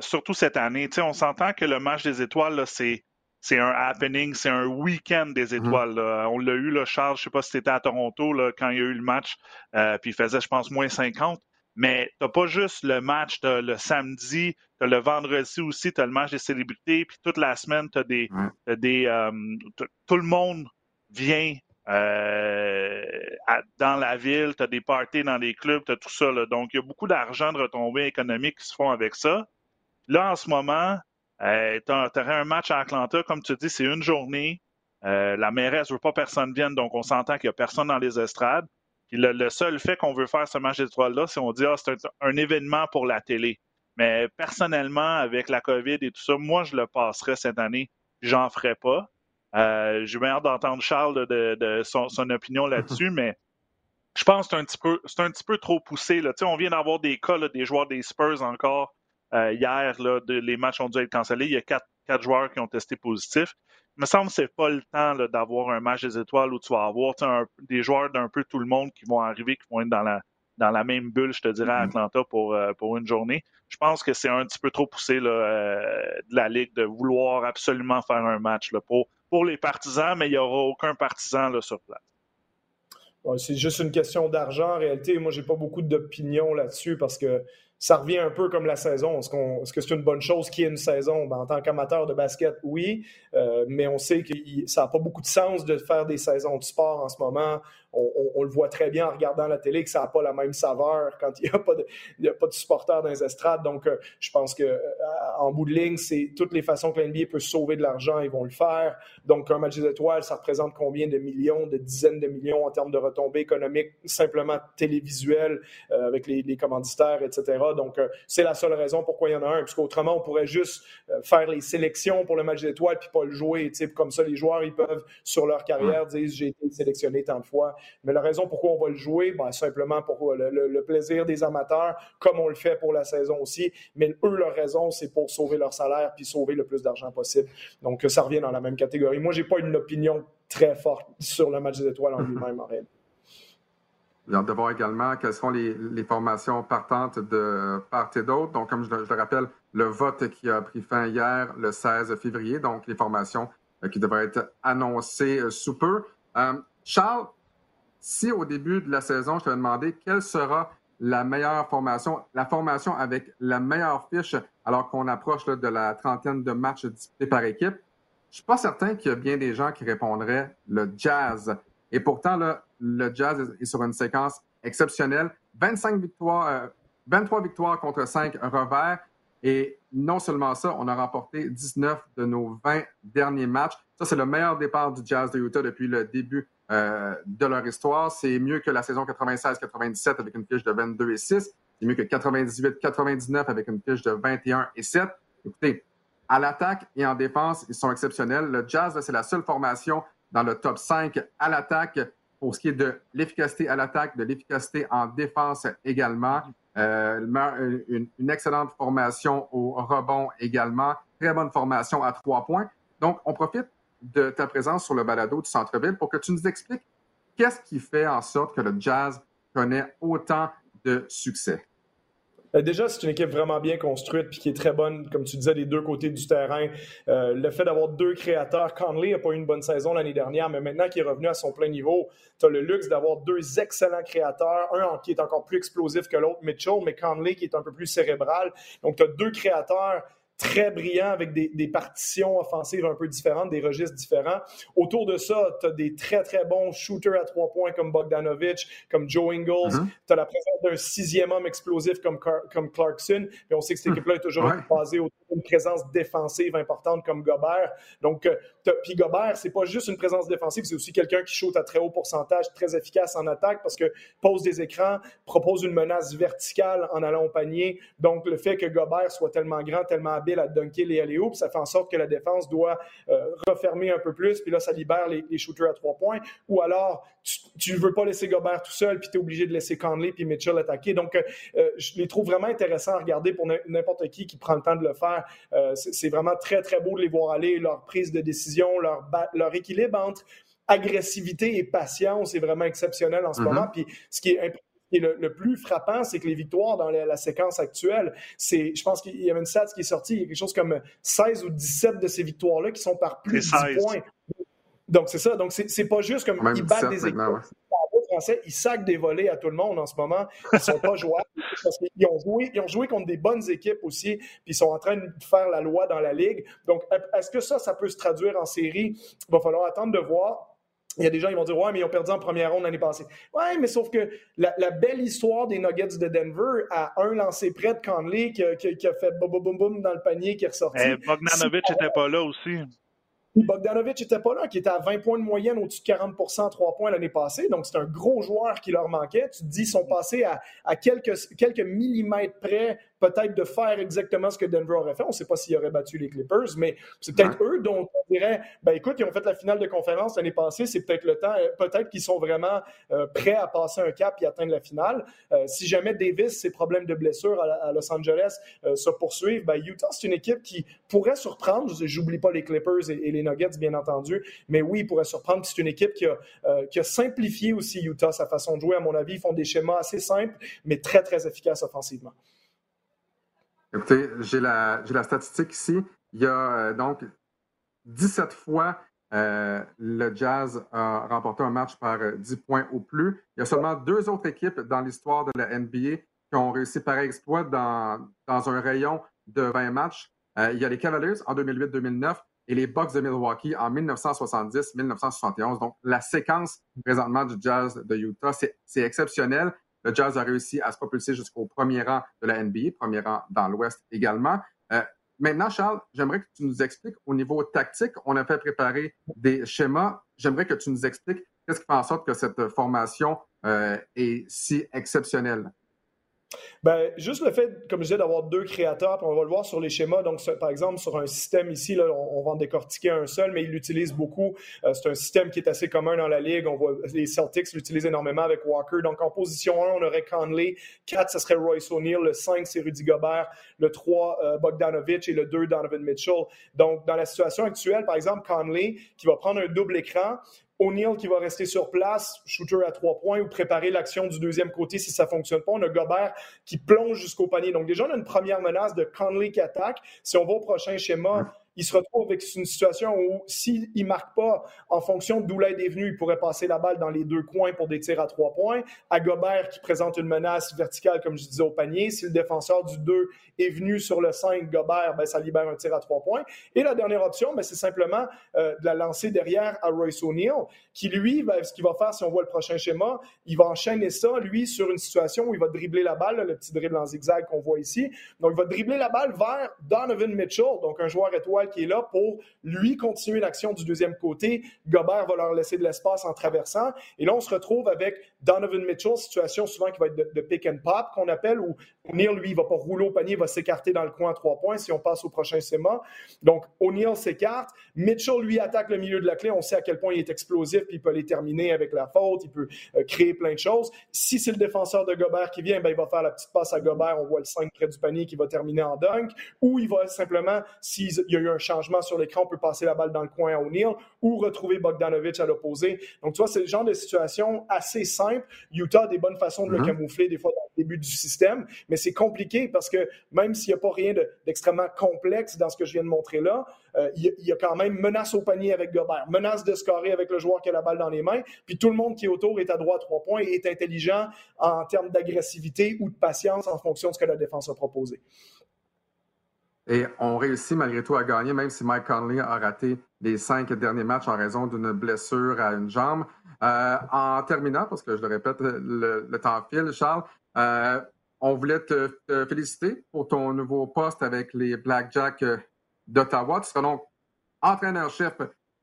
surtout cette année. on s'entend que le match des étoiles, c'est c'est un happening, c'est un week-end des mm-hmm. étoiles. On l'a eu, là, Charles, je ne sais pas si c'était à Toronto là, quand il y a eu le match, euh, puis il faisait, je pense, moins 50. Mais tu n'as pas juste le match le samedi, tu as le vendredi aussi, tu as le match des célébrités, puis toute la semaine, tu as des. des euh, tout le monde vient euh, dans la ville, tu as des parties dans les clubs, tu as tout ça. Donc, il y a beaucoup d'argent de retombées économiques qui se font avec ça. Là, en ce moment, euh, tu aurais un match à Atlanta, comme tu dis, c'est une journée. Euh, la mairesse ne veut pas personne vienne, donc on s'entend qu'il n'y a personne dans les estrades. Puis le, seul fait qu'on veut faire ce match d'étoiles-là, c'est qu'on dit ah, c'est un, événement pour la télé. Mais personnellement, avec la COVID et tout ça, moi, je le passerais cette année. J'en ferais pas. Euh, J'ai hâte d'entendre Charles de, son, opinion là-dessus, mais je pense que c'est un petit peu, c'est un petit peu trop poussé. Là. On vient d'avoir des cas des joueurs des Spurs encore euh, hier. Là, les matchs ont dû être cancellés. Il y a quatre, joueurs qui ont testé positif. Il me semble que c'est pas le temps d'avoir un match des étoiles où tu vas avoir des joueurs d'un peu tout le monde qui vont arriver, qui vont être dans la, dans la même bulle, je te dirais, à mm-hmm. Atlanta pour, euh, pour une journée. Je pense que c'est un petit peu trop poussé là, euh, de la Ligue de vouloir absolument faire un match là, pour, pour les partisans, mais il n'y aura aucun partisan là, sur place. c'est juste une question d'argent en réalité. Moi, j'ai pas beaucoup d'opinion là-dessus parce que ça revient un peu comme la saison. Est-ce, que c'est une bonne chose qu'il y ait une saison? Ben, en tant qu'amateur de basket, oui, euh, mais on sait que ça n'a pas beaucoup de sens de faire des saisons de sport en ce moment on, le voit très bien en regardant la télé que ça n'a pas la même saveur quand il n'y a, pas de, a pas de supporters dans les estrades. Donc, euh, je pense que euh, en bout de ligne, c'est toutes les façons que l'NBA peut sauver de l'argent, ils vont le faire. Donc, un match des étoiles, ça représente combien de millions, de dizaines de millions en termes de retombées économiques, simplement télévisuelles, euh, avec les, commanditaires, etc. Donc, c'est la seule raison pourquoi il y en a un. Puisqu'autrement, on pourrait juste faire les sélections pour le match des étoiles puis pas le jouer. Comme ça, les joueurs, ils peuvent, sur leur carrière, dire j'ai été sélectionné tant de fois. Mais la raison pourquoi on va le jouer, ben, simplement pour le, plaisir des amateurs, comme on le fait pour la saison aussi. Mais eux, leur raison, c'est pour sauver leur salaire puis sauver le plus d'argent possible. Donc, ça revient dans la même catégorie. Moi, je n'ai pas une opinion très forte sur le match des étoiles en lui-même, en réalité. J'ai hâte de voir également quelles seront les, formations partantes de part et d'autre. Donc, comme je, le rappelle, le vote qui a pris fin hier, le 16 février, donc les formations euh, qui devraient être annoncées euh, sous peu. Euh, Charles, si au début de la saison, je t'avais demandé quelle sera la meilleure formation, la formation avec la meilleure fiche, alors qu'on approche de la trentaine de matchs disputés par équipe, je suis pas certain qu'il y a bien des gens qui répondraient le Jazz. Et pourtant, le Jazz est sur une séquence exceptionnelle. 25 victoires, 23 euh, victoires contre 5 revers. Et non seulement ça, on a remporté 19 de nos 20 derniers matchs. Ça, c'est le meilleur départ du Jazz de Utah depuis le début euh, de leur histoire. C'est mieux que la saison 96-97 avec une fiche de 22 et 6. C'est mieux que 98-99 avec une fiche de 21 et 7. Écoutez, à l'attaque et en défense, ils sont exceptionnels. Le Jazz, c'est la seule formation dans le top 5 à l'attaque pour ce qui est de l'efficacité à l'attaque, de l'efficacité en défense également. Euh, une, une, excellente formation au rebond également. Très bonne formation à trois points. Donc, on profite de ta présence sur le balado du centre-ville pour que tu nous expliques qu'est-ce qui fait en sorte que le jazz connaît autant de succès. Euh, déjà, c'est une équipe vraiment bien construite puis qui est très bonne, comme tu disais, des deux côtés du terrain. Euh, le fait d'avoir deux créateurs, Conley n'a pas eu une bonne saison l'année dernière, mais maintenant qu'il est revenu à son plein niveau, tu as le luxe d'avoir deux excellents créateurs, un qui est encore plus explosif que l'autre, Mitchell, mais Conley qui est un peu plus cérébral. Donc, tu as deux créateurs très brillant avec des, des, partitions offensives un peu différentes, des registres différents. Autour de ça, tu as des très, très bons shooters à trois points comme Bogdanovich, comme Joe Ingles. Mm-hmm. Tu as la présence d'un sixième homme explosif comme, comme Clarkson. Et on sait que cette mm. équipe-là est toujours basée autour d'une présence défensive importante comme Gobert. Donc, euh, puis Gobert, c'est pas juste une présence défensive, c'est aussi quelqu'un qui shoot à très haut pourcentage, très efficace en attaque parce que pose des écrans, propose une menace verticale en allant au panier. Donc, le fait que Gobert soit tellement grand, tellement à dunker les alley ça fait en sorte que la défense doit euh, refermer un peu plus, puis là, ça libère les, shooters à trois points. Ou alors, tu ne veux pas laisser Gobert tout seul, puis tu es obligé de laisser Conley puis Mitchell attaquer. Donc, euh, euh, je les trouve vraiment intéressants à regarder pour n'importe qui qui prend le temps de le faire. c'est vraiment très, très beau de les voir aller, leur prise de décision, leur, leur équilibre entre agressivité et patience est vraiment exceptionnel en ce mm-hmm. moment. Puis ce qui est et le, plus frappant, c'est que les victoires dans la, séquence actuelle, c'est, je pense qu'il y avait une stat qui est sortie, il y a quelque chose comme 16 ou 17 de ces victoires-là qui sont par plus de 10 points. Donc, c'est ça. Donc, c'est pas juste comme ils battent des équipes. Français, ils sacent des volets à tout le monde en ce moment. Ils sont pas jouables parce qu'ils ont joué, ils ont joué contre des bonnes équipes aussi, puis ils sont en train de faire la loi dans la ligue. Donc, est-ce que ça, ça peut se traduire en série? Il va falloir attendre de voir. Il y a des gens qui vont dire Ouais, mais ils ont perdu en première ronde l'année passée. Ouais, mais sauf que la, belle histoire des Nuggets de Denver à un lancé près de Conley qui, a fait boum boum boum dans le panier qui est ressorti. Et eh, Bogdanovic n'était pas là aussi. Bogdanovic n'était pas là, qui était à 20 points de moyenne au-dessus de 40 à 3 points l'année passée. Donc, c'est un gros joueur qui leur manquait. Tu te dis, ils sont passés à, à quelques, quelques millimètres près peut-être de faire exactement ce que Denver aurait fait. On ne sait pas s'ils auraient battu les Clippers, mais c'est peut-être eux dont on dirait, ben écoute, ils ont fait la finale de conférence l'année passée, c'est peut-être le temps, euh, peut-être qu'ils sont vraiment euh, prêts à passer un cap et atteindre la finale. Euh, si jamais Davis, ses problèmes de blessure à, Los Angeles se poursuivent, ben Utah, c'est une équipe qui pourrait surprendre. J'oublie pas les Clippers et, les Nuggets, bien entendu, mais oui, pourrait surprendre. C'est une équipe qui a, qui a simplifié aussi Utah, sa façon de jouer, à mon avis. Ils font des schémas assez simples, mais très, très efficaces offensivement. Écoutez, j'ai la, la, statistique ici. Il y a euh, donc 17 fois euh, le Jazz a remporté un match par 10 euh, points ou plus. Il y a seulement deux autres équipes dans l'histoire de la NBA qui ont réussi pareil exploit dans, dans un rayon de 20 matchs. il y a les Cavaliers en 2008-2009 et les Bucks de Milwaukee en 1970-1971. Donc, la séquence présentement du Jazz de Utah, c'est exceptionnel. Le Jazz a réussi à se propulser jusqu'au premier rang de la NBA, premier rang dans l'Ouest également. Euh, maintenant, Charles, j'aimerais que tu nous expliques au niveau tactique, on a fait préparer des schémas. J'aimerais que tu nous expliques qu'est-ce qui fait en sorte que cette formation euh, est si exceptionnelle? Ben, juste le fait, comme je disais, d'avoir deux créateurs, on va le voir sur les schémas. Donc, par exemple, sur un système ici, là, on, va en décortiquer un seul, mais il l'utilise beaucoup. Euh, c'est un système qui est assez commun dans la ligue. On voit les Celtics l'utilisent énormément avec Walker. Donc, en position 1, on aurait Conley. 4, ce serait Royce O'Neill. Le 5, c'est Rudy Gobert. Le 3, euh, Bogdanovich. Et le 2, Donovan Mitchell. Donc, dans la situation actuelle, par exemple, Conley, qui va prendre un double écran, O'Neill qui va rester sur place, shooter à trois points, ou préparer l'action du deuxième côté si ça ne fonctionne pas. On a Gobert qui plonge jusqu'au panier. Donc déjà, on a une première menace de Conley qui attaque. Si on va au prochain schéma, il se retrouve avec une situation où s'il ne marque pas en fonction d'où l'aide est venue, il pourrait passer la balle dans les deux coins pour des tirs à trois points. À Gobert qui présente une menace verticale, comme je disais, au panier. Si le défenseur du 2 est venu sur le 5, Gobert, ben, ça libère un tir à trois points. Et la dernière option, ben, c'est simplement euh, de la lancer derrière à Royce O'Neill, qui lui, ben, ce qu'il va faire si on voit le prochain schéma, il va enchaîner ça, lui, sur une situation où il va dribbler la balle, le petit dribble en zigzag qu'on voit ici. Donc, il va dribbler la balle vers Donovan Mitchell, donc un joueur étoile qui est là pour lui continuer l'action du deuxième côté. Gobert va leur laisser de l'espace en traversant. Et là, on se retrouve avec Donovan Mitchell, situation souvent qui va être de, pick and pop qu'on appelle, où O'Neill, lui, il va pas rouler au panier, va s'écarter dans le coin à trois points si on passe au prochain schéma. Donc, O'Neill s'écarte. Mitchell, lui, attaque le milieu de la clé. On sait à quel point il est explosif, puis il peut les terminer avec la faute, il peut euh, créer plein de choses. Si c'est le défenseur de Gobert qui vient, ben, il va faire la petite passe à Gobert. On voit le 5 près du panier qui va terminer en dunk. Ou il va simplement, s'il y a eu un changement sur l'écran, on peut passer la balle dans le coin à O'Neill ou retrouver Bogdanovic à l'opposé. Donc, tu vois, c'est le genre de situation assez simple. Utah a des bonnes façons de le mm-hmm. camoufler, des fois, dans le début du système, mais c'est compliqué parce que même s'il n'y a pas rien d'extrêmement complexe dans ce que je viens de montrer là, euh, il, y a quand même menace au panier avec Gobert, menace de scorer avec le joueur qui a la balle dans les mains, puis tout le monde qui est autour est à droite trois points et est intelligent en termes d'agressivité ou de patience en fonction de ce que la défense a proposé. et ont réussi malgré tout à gagner, même si Mike Conley a raté les cinq derniers matchs en raison d'une blessure à une jambe. Euh, en terminant, parce que je le répète, le, temps file, Charles, euh, on voulait te, féliciter pour ton nouveau poste avec les Blackjacks d'Ottawa. Tu seras donc entraîneur-chef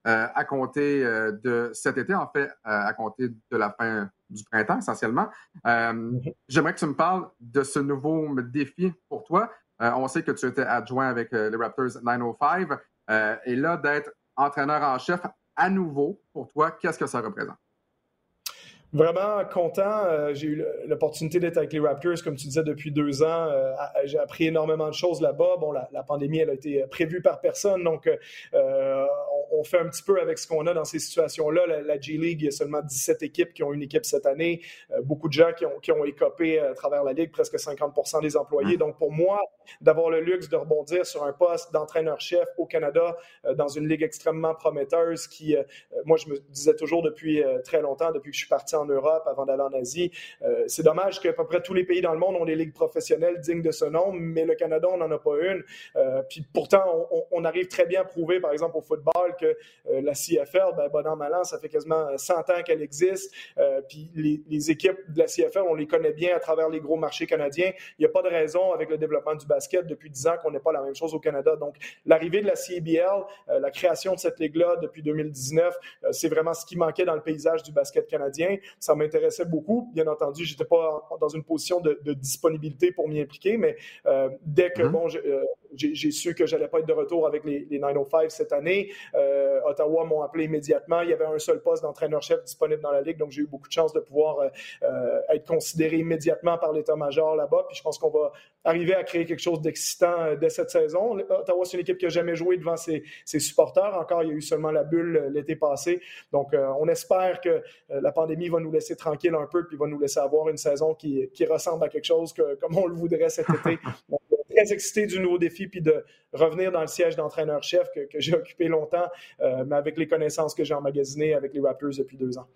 à compter de cet été, en fait, à compter de la fin du printemps essentiellement. J'aimerais que tu me parles de ce nouveau défi pour toi. Euh, on sait que tu étais adjoint avec euh, les Raptors 905. Euh, et là, d'être entraîneur en chef à nouveau, pour toi, qu'est-ce que ça représente? Vraiment content. j'ai eu l'opportunité d'être avec les Raptors, comme tu disais, depuis deux ans. j'ai appris énormément de choses là-bas. Bon, la, pandémie, elle a été prévue par personne, donc on fait un petit peu avec ce qu'on a dans ces situations-là. La, G League, il y a seulement 17 équipes qui ont une équipe cette année. Euh, beaucoup de gens qui ont, qui ont écopé à travers la Ligue, presque 50 des employés. Donc, pour moi, d'avoir le luxe de rebondir sur un poste d'entraîneur-chef au Canada euh, dans une Ligue extrêmement prometteuse qui, euh, moi, je me disais toujours depuis très longtemps, depuis que je suis parti en Europe avant d'aller en Asie, c'est dommage qu'à peu près tous les pays dans le monde ont des ligues professionnelles dignes de ce nom, mais le Canada, on n'en a pas une. puis pourtant, on, on, arrive très bien à prouver, par exemple, au football, que euh, la CFL, ben, bon an, mal ça fait quasiment 100 ans qu'elle existe. Euh, puis les, équipes de la CFL, on les connaît bien à travers les gros marchés canadiens. Il n'y a pas de raison, avec le développement du basket depuis 10 ans, qu'on n'ait pas la même chose au Canada. Donc, l'arrivée de la CBL, euh, la création de cette ligue-là depuis 2019, c'est vraiment ce qui manquait dans le paysage du basket canadien. Ça m'intéressait beaucoup. Bien entendu, je n'étais pas dans une position de, disponibilité pour m'y impliquer, mais dès que, mm-hmm. bon, j'ai su que j'allais pas être de retour avec les, les 905 cette année, euh, Ottawa m'ont appelé immédiatement. Il y avait un seul poste d'entraîneur-chef disponible dans la Ligue, donc j'ai eu beaucoup de chance de pouvoir euh, euh, être considéré immédiatement par l'état-major là-bas. Puis je pense qu'on va arriver à créer quelque chose d'excitant dès cette saison. Ottawa, c'est une équipe qui n'a jamais joué devant ses, supporters. Encore, il y a eu seulement la bulle l'été passé. Donc, on espère que la pandémie va nous laisser tranquille un peu, puis va nous laisser avoir une saison qui, ressemble à quelque chose que, comme on le voudrait cet été. très excité du nouveau défi puis de revenir dans le siège d'entraîneur-chef que, j'ai occupé longtemps, euh, mais avec les connaissances que j'ai emmagasinées avec les Raptors depuis deux ans.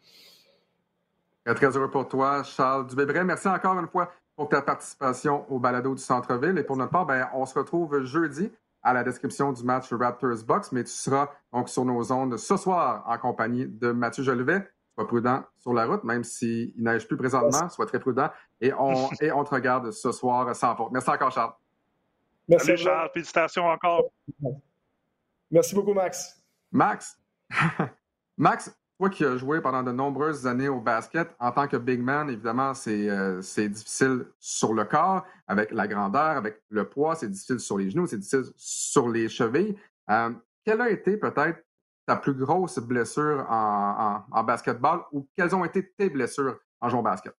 Très heureux pour toi, Charles Dubébret. Merci encore une fois pour ta participation au balado du Centre-Ville. Et pour notre part, ben, on se retrouve jeudi à la description du match Raptors Box, mais tu seras donc sur nos ondes ce soir en compagnie de Mathieu Jolivet. Sois prudent sur la route, même s'il ne neige plus présentement, sois très prudent. Et on, et on te regarde ce soir sans faute. Merci encore, Charles. Merci Salut Charles, félicitations encore. Merci beaucoup, Max. Max, Max, toi qui as joué pendant de nombreuses années au basket, en tant que big man, évidemment, c'est euh, difficile sur le corps, avec la grandeur, avec le poids, c'est difficile sur les genoux, c'est difficile sur les chevilles. Euh, quelle a été peut-être ta plus grosse blessure en, en, en, basketball ou quelles ont été tes blessures en jouant au basket?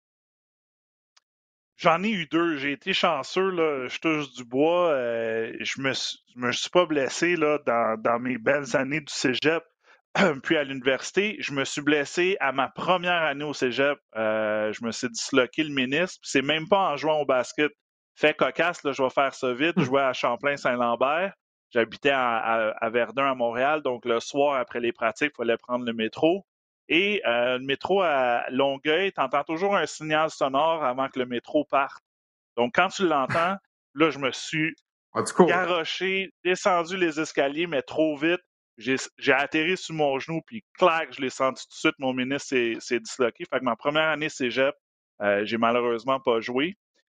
J'en ai eu deux. J'ai été chanceux, là, je touche du bois. Euh, je me, me suis pas blessé là, dans, mes belles années du cégep. Puis à l'université, je me suis blessé à ma première année au cégep. Euh, je me suis disloqué le ministre. C'est même pas en jouant au basket. Fait cocasse, là, je vais faire ça vite. Je jouais à Champlain-Saint-Lambert. J'habitais à, à, Verdun, à Montréal. Donc le soir, après les pratiques, il fallait prendre le métro. Et euh, le métro à Longueuil, tu entends toujours un signal sonore avant que le métro parte. Donc, quand tu l'entends, là, je me suis garoché, descendu les escaliers, mais trop vite. J'ai atterri sur mon genou, puis clac, je l'ai senti tout de suite, mon ministre s'est disloqué. Fait que ma première année cégep, euh, j'ai malheureusement pas joué.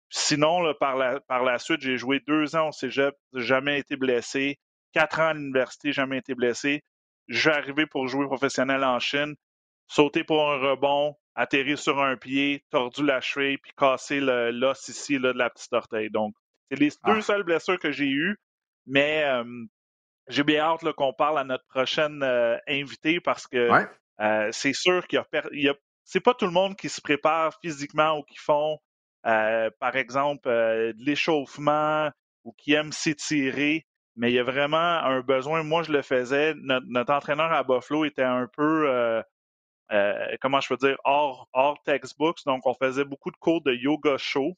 Sinon, par, la, par la suite, j'ai joué deux ans au cégep, jamais été blessé. Quatre ans à l'université, jamais été blessé. J'ai arrivé pour jouer professionnel en Chine sauter pour un rebond, atterrir sur un pied, tordu la cheville, puis casser l'os ici là, de la petite orteil. Donc, c'est les deux ah. seules blessures que j'ai eues, mais j'ai bien hâte qu'on parle à notre prochaine euh, invité parce que euh, c'est sûr qu'il y a, c'est pas tout le monde qui se prépare physiquement ou qui font, euh, par exemple, de l'échauffement ou qui aiment s'étirer mais il y a vraiment un besoin. Moi, je le faisais. Notre, notre entraîneur à Buffalo était un peu euh, comment je peux dire, hors, hors textbooks. Donc, on faisait beaucoup de cours de yoga show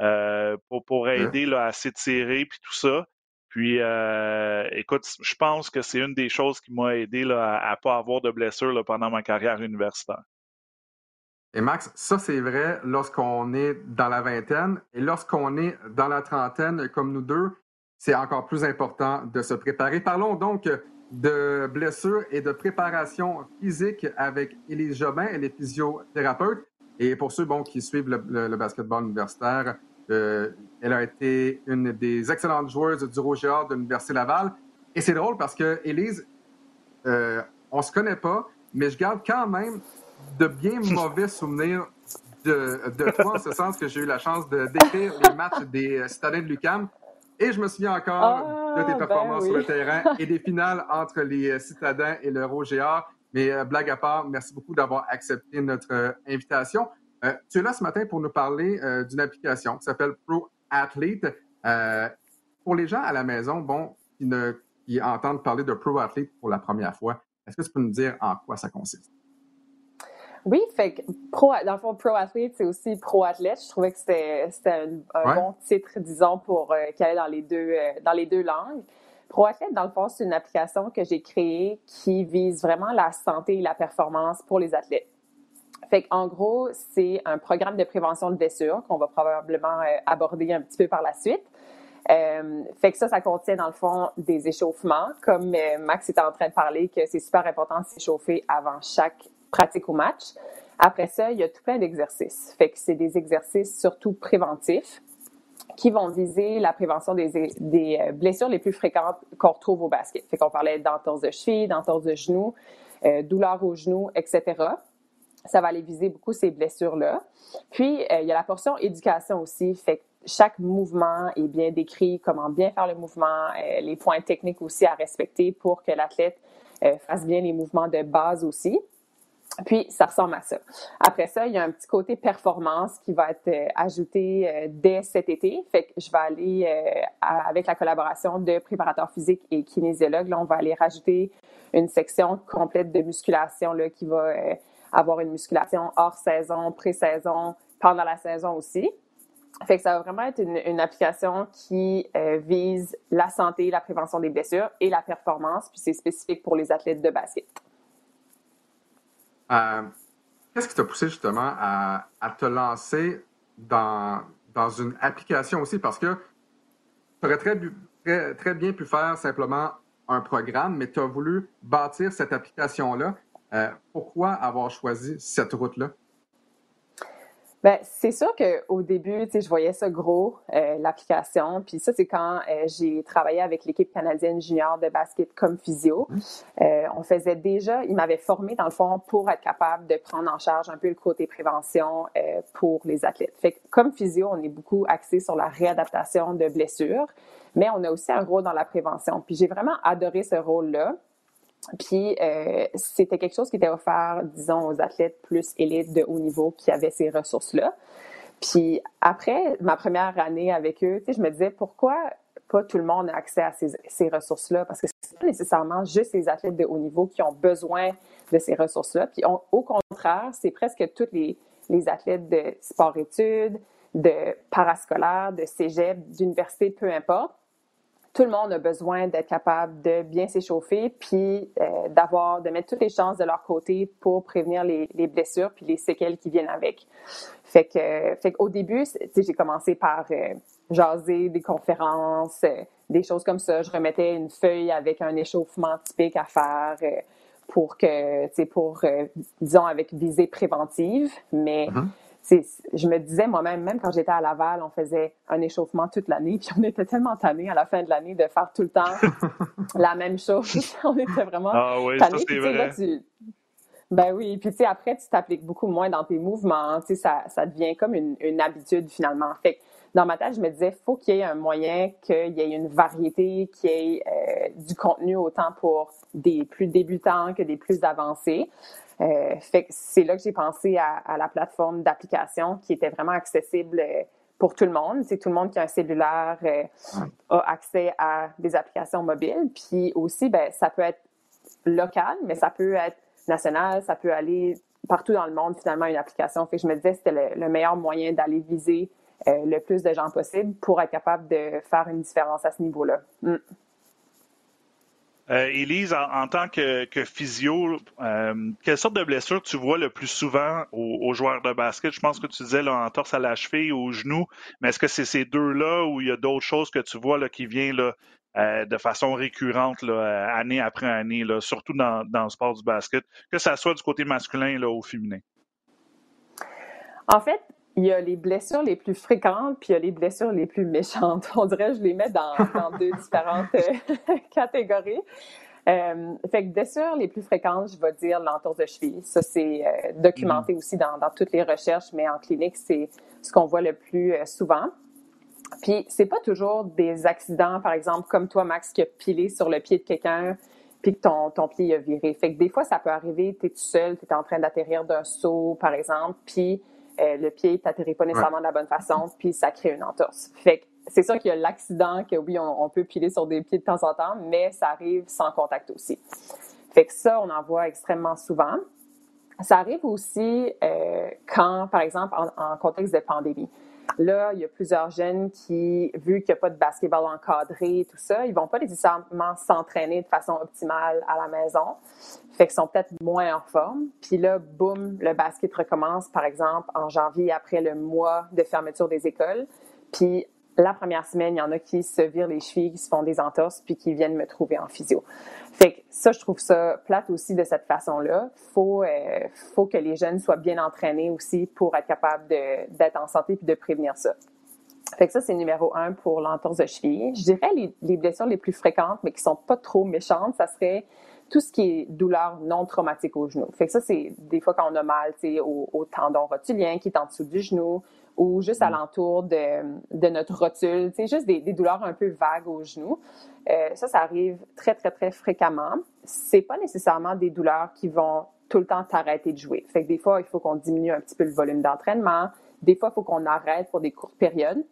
euh, pour, pour aider là, à s'étirer puis tout ça. Puis, euh, écoute, je pense que c'est une des choses qui m'a aidé là, à ne pas avoir de blessures pendant ma carrière universitaire. Et Max, ça c'est vrai lorsqu'on est dans la vingtaine et lorsqu'on est dans la trentaine comme nous deux, c'est encore plus important de se préparer. Parlons donc de blessures et de préparation physique avec Élise Jobin, elle est physiothérapeute. Et pour ceux bon, qui suivent le, basketball universitaire, euh, elle a été une des excellentes joueuses du Roger de l'Université Laval. Et c'est drôle parce que Élise, euh, on se connaît pas, mais je garde quand même de bien mauvais souvenirs de, de toi, en ce sens que j'ai eu la chance de décrire les matchs des citadins de Lucam. Et je me souviens encore de tes ah, ben performances sur le terrain et des finales entre les citadins et le Roger Mais euh, blague à part, merci beaucoup d'avoir accepté notre euh, invitation. Euh, tu es là ce matin pour nous parler d'une application qui s'appelle Pro Athlete. pour les gens à la maison, bon, qui, ne, qui entendent parler de Pro Athlete pour la première fois, est-ce que tu peux nous dire en quoi ça consiste? Oui, fait que pro, dans le fond, pro athlete, c'est aussi pro athlète. Je trouvais que c'était un, bon titre, disons, pour euh, qu'il dans les deux euh, dans les deux langues. Pro athlète, dans le fond, c'est une application que j'ai créée qui vise vraiment la santé et la performance pour les athlètes. Fait en gros, c'est un programme de prévention de blessures qu'on va probablement euh, aborder un petit peu par la suite. Euh, fait que ça, ça contient dans le fond des échauffements, comme Max était en train de parler, que c'est super important de s'échauffer avant chaque pratique au match. Après ça, il y a tout plein d'exercices. C'est des exercices surtout préventifs qui vont viser la prévention des, euh, blessures les plus fréquentes qu'on retrouve au basket. Fait qu'on parlait d'entorse de cheville, d'entorse de genou, euh, douleur au genou, etc. Ça va aller viser beaucoup ces blessures-là. Puis, euh, il y a la portion éducation aussi. Chaque mouvement est bien décrit, comment bien faire le mouvement, les points techniques aussi à respecter pour que l'athlète fasse bien les mouvements de base aussi. Puis, ça ressemble à ça. Après ça, il y a un petit côté performance qui va être euh, ajouté euh, dès cet été. Fait que je vais aller, euh, avec la collaboration de préparateurs physiques et kinésiologues, on va aller rajouter une section complète de musculation là, qui va avoir une musculation hors saison, pré-saison, pendant la saison aussi. Fait que ça va vraiment être une application qui vise la santé, la prévention des blessures et la performance, puis c'est spécifique pour les athlètes de basket. Euh, qu'est-ce qui t'a poussé justement à, te lancer dans, une application aussi? Parce que tu aurais très, bien pu faire simplement un programme, mais tu as voulu bâtir cette application-là. Euh, pourquoi avoir choisi cette route-là? Ben, c'est sûr qu'au début, tu sais, je voyais ça gros, euh, l'application. Puis ça, c'est quand euh, j'ai travaillé avec l'équipe canadienne junior de basket comme physio. Mmh. Euh, on faisait déjà, ils m'avaient formé dans le fond pour être capable de prendre en charge un peu le côté prévention euh, pour les athlètes. Fait que comme physio, on est beaucoup axé sur la réadaptation de blessures, mais on a aussi un rôle dans la prévention. Puis j'ai vraiment adoré ce rôle-là. Puis euh, c'était quelque chose qui était offert, disons, aux athlètes plus élites de haut niveau qui avaient ces ressources-là. Puis après ma première année avec eux, je me disais pourquoi pas tout le monde a accès à ces, ces ressources-là? Parce que c'est pas nécessairement juste les athlètes de haut niveau qui ont besoin de ces ressources-là. Puis au contraire, c'est presque tous les, les athlètes de sport-études, de parascolaire, de cégep, d'université, peu importe, tout le monde a besoin d'être capable de bien s'échauffer, puis euh, d'avoir, de mettre toutes les chances de leur côté pour prévenir les, les, blessures puis les séquelles qui viennent avec. Fait que, qu'au début, j'ai commencé par euh, jaser des conférences, euh, des choses comme ça. Je remettais une feuille avec un échauffement typique à faire pour que, tu pour, disons, avec visée préventive, mais mm-hmm je me disais moi-même, même quand j'étais à Laval, on faisait un échauffement toute l'année, puis on était tellement tannés à la fin de l'année de faire tout le temps la même chose. on était vraiment ah oui, tannés. Ça, vrai. Ben oui, puis tu sais, après, tu t'appliques beaucoup moins dans tes mouvements, tu sais, ça, ça devient comme une, une habitude finalement. Fait que dans ma tête, je me disais, faut qu'il y ait un moyen qu'il y ait une variété, qu'il y ait euh, du contenu autant pour des plus débutants que des plus avancés. Euh, fait c'est là que j'ai pensé à, la plateforme d'application qui était vraiment accessible euh, pour tout le monde. C'est tout le monde qui a un cellulaire euh, a accès à des applications mobiles. Puis aussi, ben, ça peut être local, mais ça peut être national, ça peut aller partout dans le monde, finalement, une application. Fait que je me disais que c'était le, meilleur moyen d'aller viser le plus de gens possible pour être capable de faire une différence à ce niveau-là. Mm. Euh, Élise, en, tant que, physio, euh, quelle sorte de blessure tu vois le plus souvent aux, joueurs de basket? Je pense que tu disais là, en torse à la cheville ou au genou, mais est-ce que c'est ces deux-là ou il y a d'autres choses que tu vois là, qui viennent là, euh, de façon récurrente année après année, surtout dans, le sport du basket, que ça soit du côté masculin ou féminin? En fait, il y a les blessures les plus fréquentes, puis il y a les blessures les plus méchantes. On dirait que je les mets dans, deux différentes euh, catégories. Euh, fait que blessures les plus fréquentes, je vais dire l'entour de cheville. Ça, c'est euh, documenté mm-hmm. aussi dans, toutes les recherches, mais en clinique, c'est ce qu'on voit le plus souvent. Puis, c'est pas toujours des accidents, par exemple, comme toi, Max, qui a pilé sur le pied de quelqu'un, puis que ton, ton pied a viré. Fait que des fois, ça peut arriver, tu es tout seul, tu es en train d'atterrir d'un saut, par exemple, puis euh, le pied t'atterrit pas nécessairement de la bonne façon, puis ça crée une entorse. Fait c'est sûr qu'il y a l'accident que oui, on, peut piler sur des pieds de temps en temps, mais ça arrive sans contact aussi. Fait que ça, on en voit extrêmement souvent. Ça arrive aussi euh, quand, par exemple, en, contexte de pandémie. Là, il y a plusieurs jeunes qui, vu qu'il n'y a pas de basketball encadré, tout ça, ils vont pas nécessairement s'entraîner de façon optimale à la maison. Fait qu'ils sont peut-être moins en forme. Puis là, boum, le basket recommence, par exemple, en janvier, après le mois de fermeture des écoles. Puis la première semaine, il y en a qui se virent les chevilles, qui se font des entorses, puis qui viennent me trouver en physio. Fait que ça, je trouve ça plate aussi de cette façon-là. Faut, euh, faut que les jeunes soient bien entraînés aussi pour être capables d'être en santé puis de prévenir ça. Fait que ça, c'est numéro un pour l'entorse de cheville. Je dirais les, les blessures les plus fréquentes, mais qui sont pas trop méchantes, ça serait tout ce qui est douleur non traumatique au genou. Fait que ça, c'est des fois quand on a mal, au, au tendon rotulien qui est en dessous du genou ou juste mm. alentour de, de notre rotule, c'est juste des, des, douleurs un peu vagues au genou. Euh, ça, ça arrive très, très, très fréquemment. C'est pas nécessairement des douleurs qui vont tout le temps t'arrêter de jouer. Fait que des fois, il faut qu'on diminue un petit peu le volume d'entraînement. Des fois, il faut qu'on arrête pour des courtes périodes.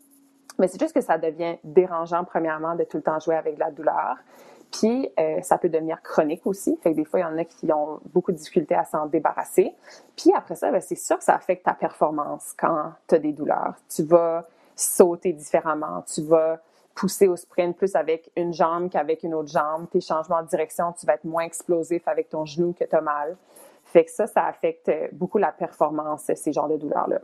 Mais c'est juste que ça devient dérangeant, premièrement, de tout le temps jouer avec la douleur. Puis, euh, ça peut devenir chronique aussi. Fait que des fois, il y en a qui ont beaucoup de difficultés à s'en débarrasser. Puis après ça, ben, c'est sûr que ça affecte ta performance quand tu as des douleurs. Tu vas sauter différemment. Tu vas pousser au sprint plus avec une jambe qu'avec une autre jambe. Tes changements de direction, tu vas être moins explosif avec ton genou que tu as mal. Fait que ça, ça affecte beaucoup la performance, ces genres de douleurs-là.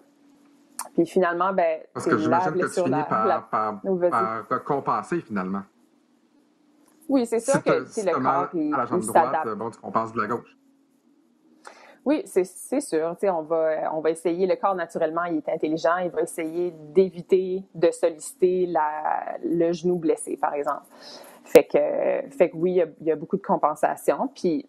Puis finalement, ben, Parce que j'imagine que tu finis par, par compenser finalement. Oui, c'est sûr que si le corps il, à la jambe droite, bon, on passe de la gauche. Oui, c'est sûr. On va, on va essayer, le corps naturellement, il est intelligent, il va essayer d'éviter de solliciter la, le genou blessé, par exemple. Fait que, fait que oui, il y, a, il y a beaucoup de compensation. Puis,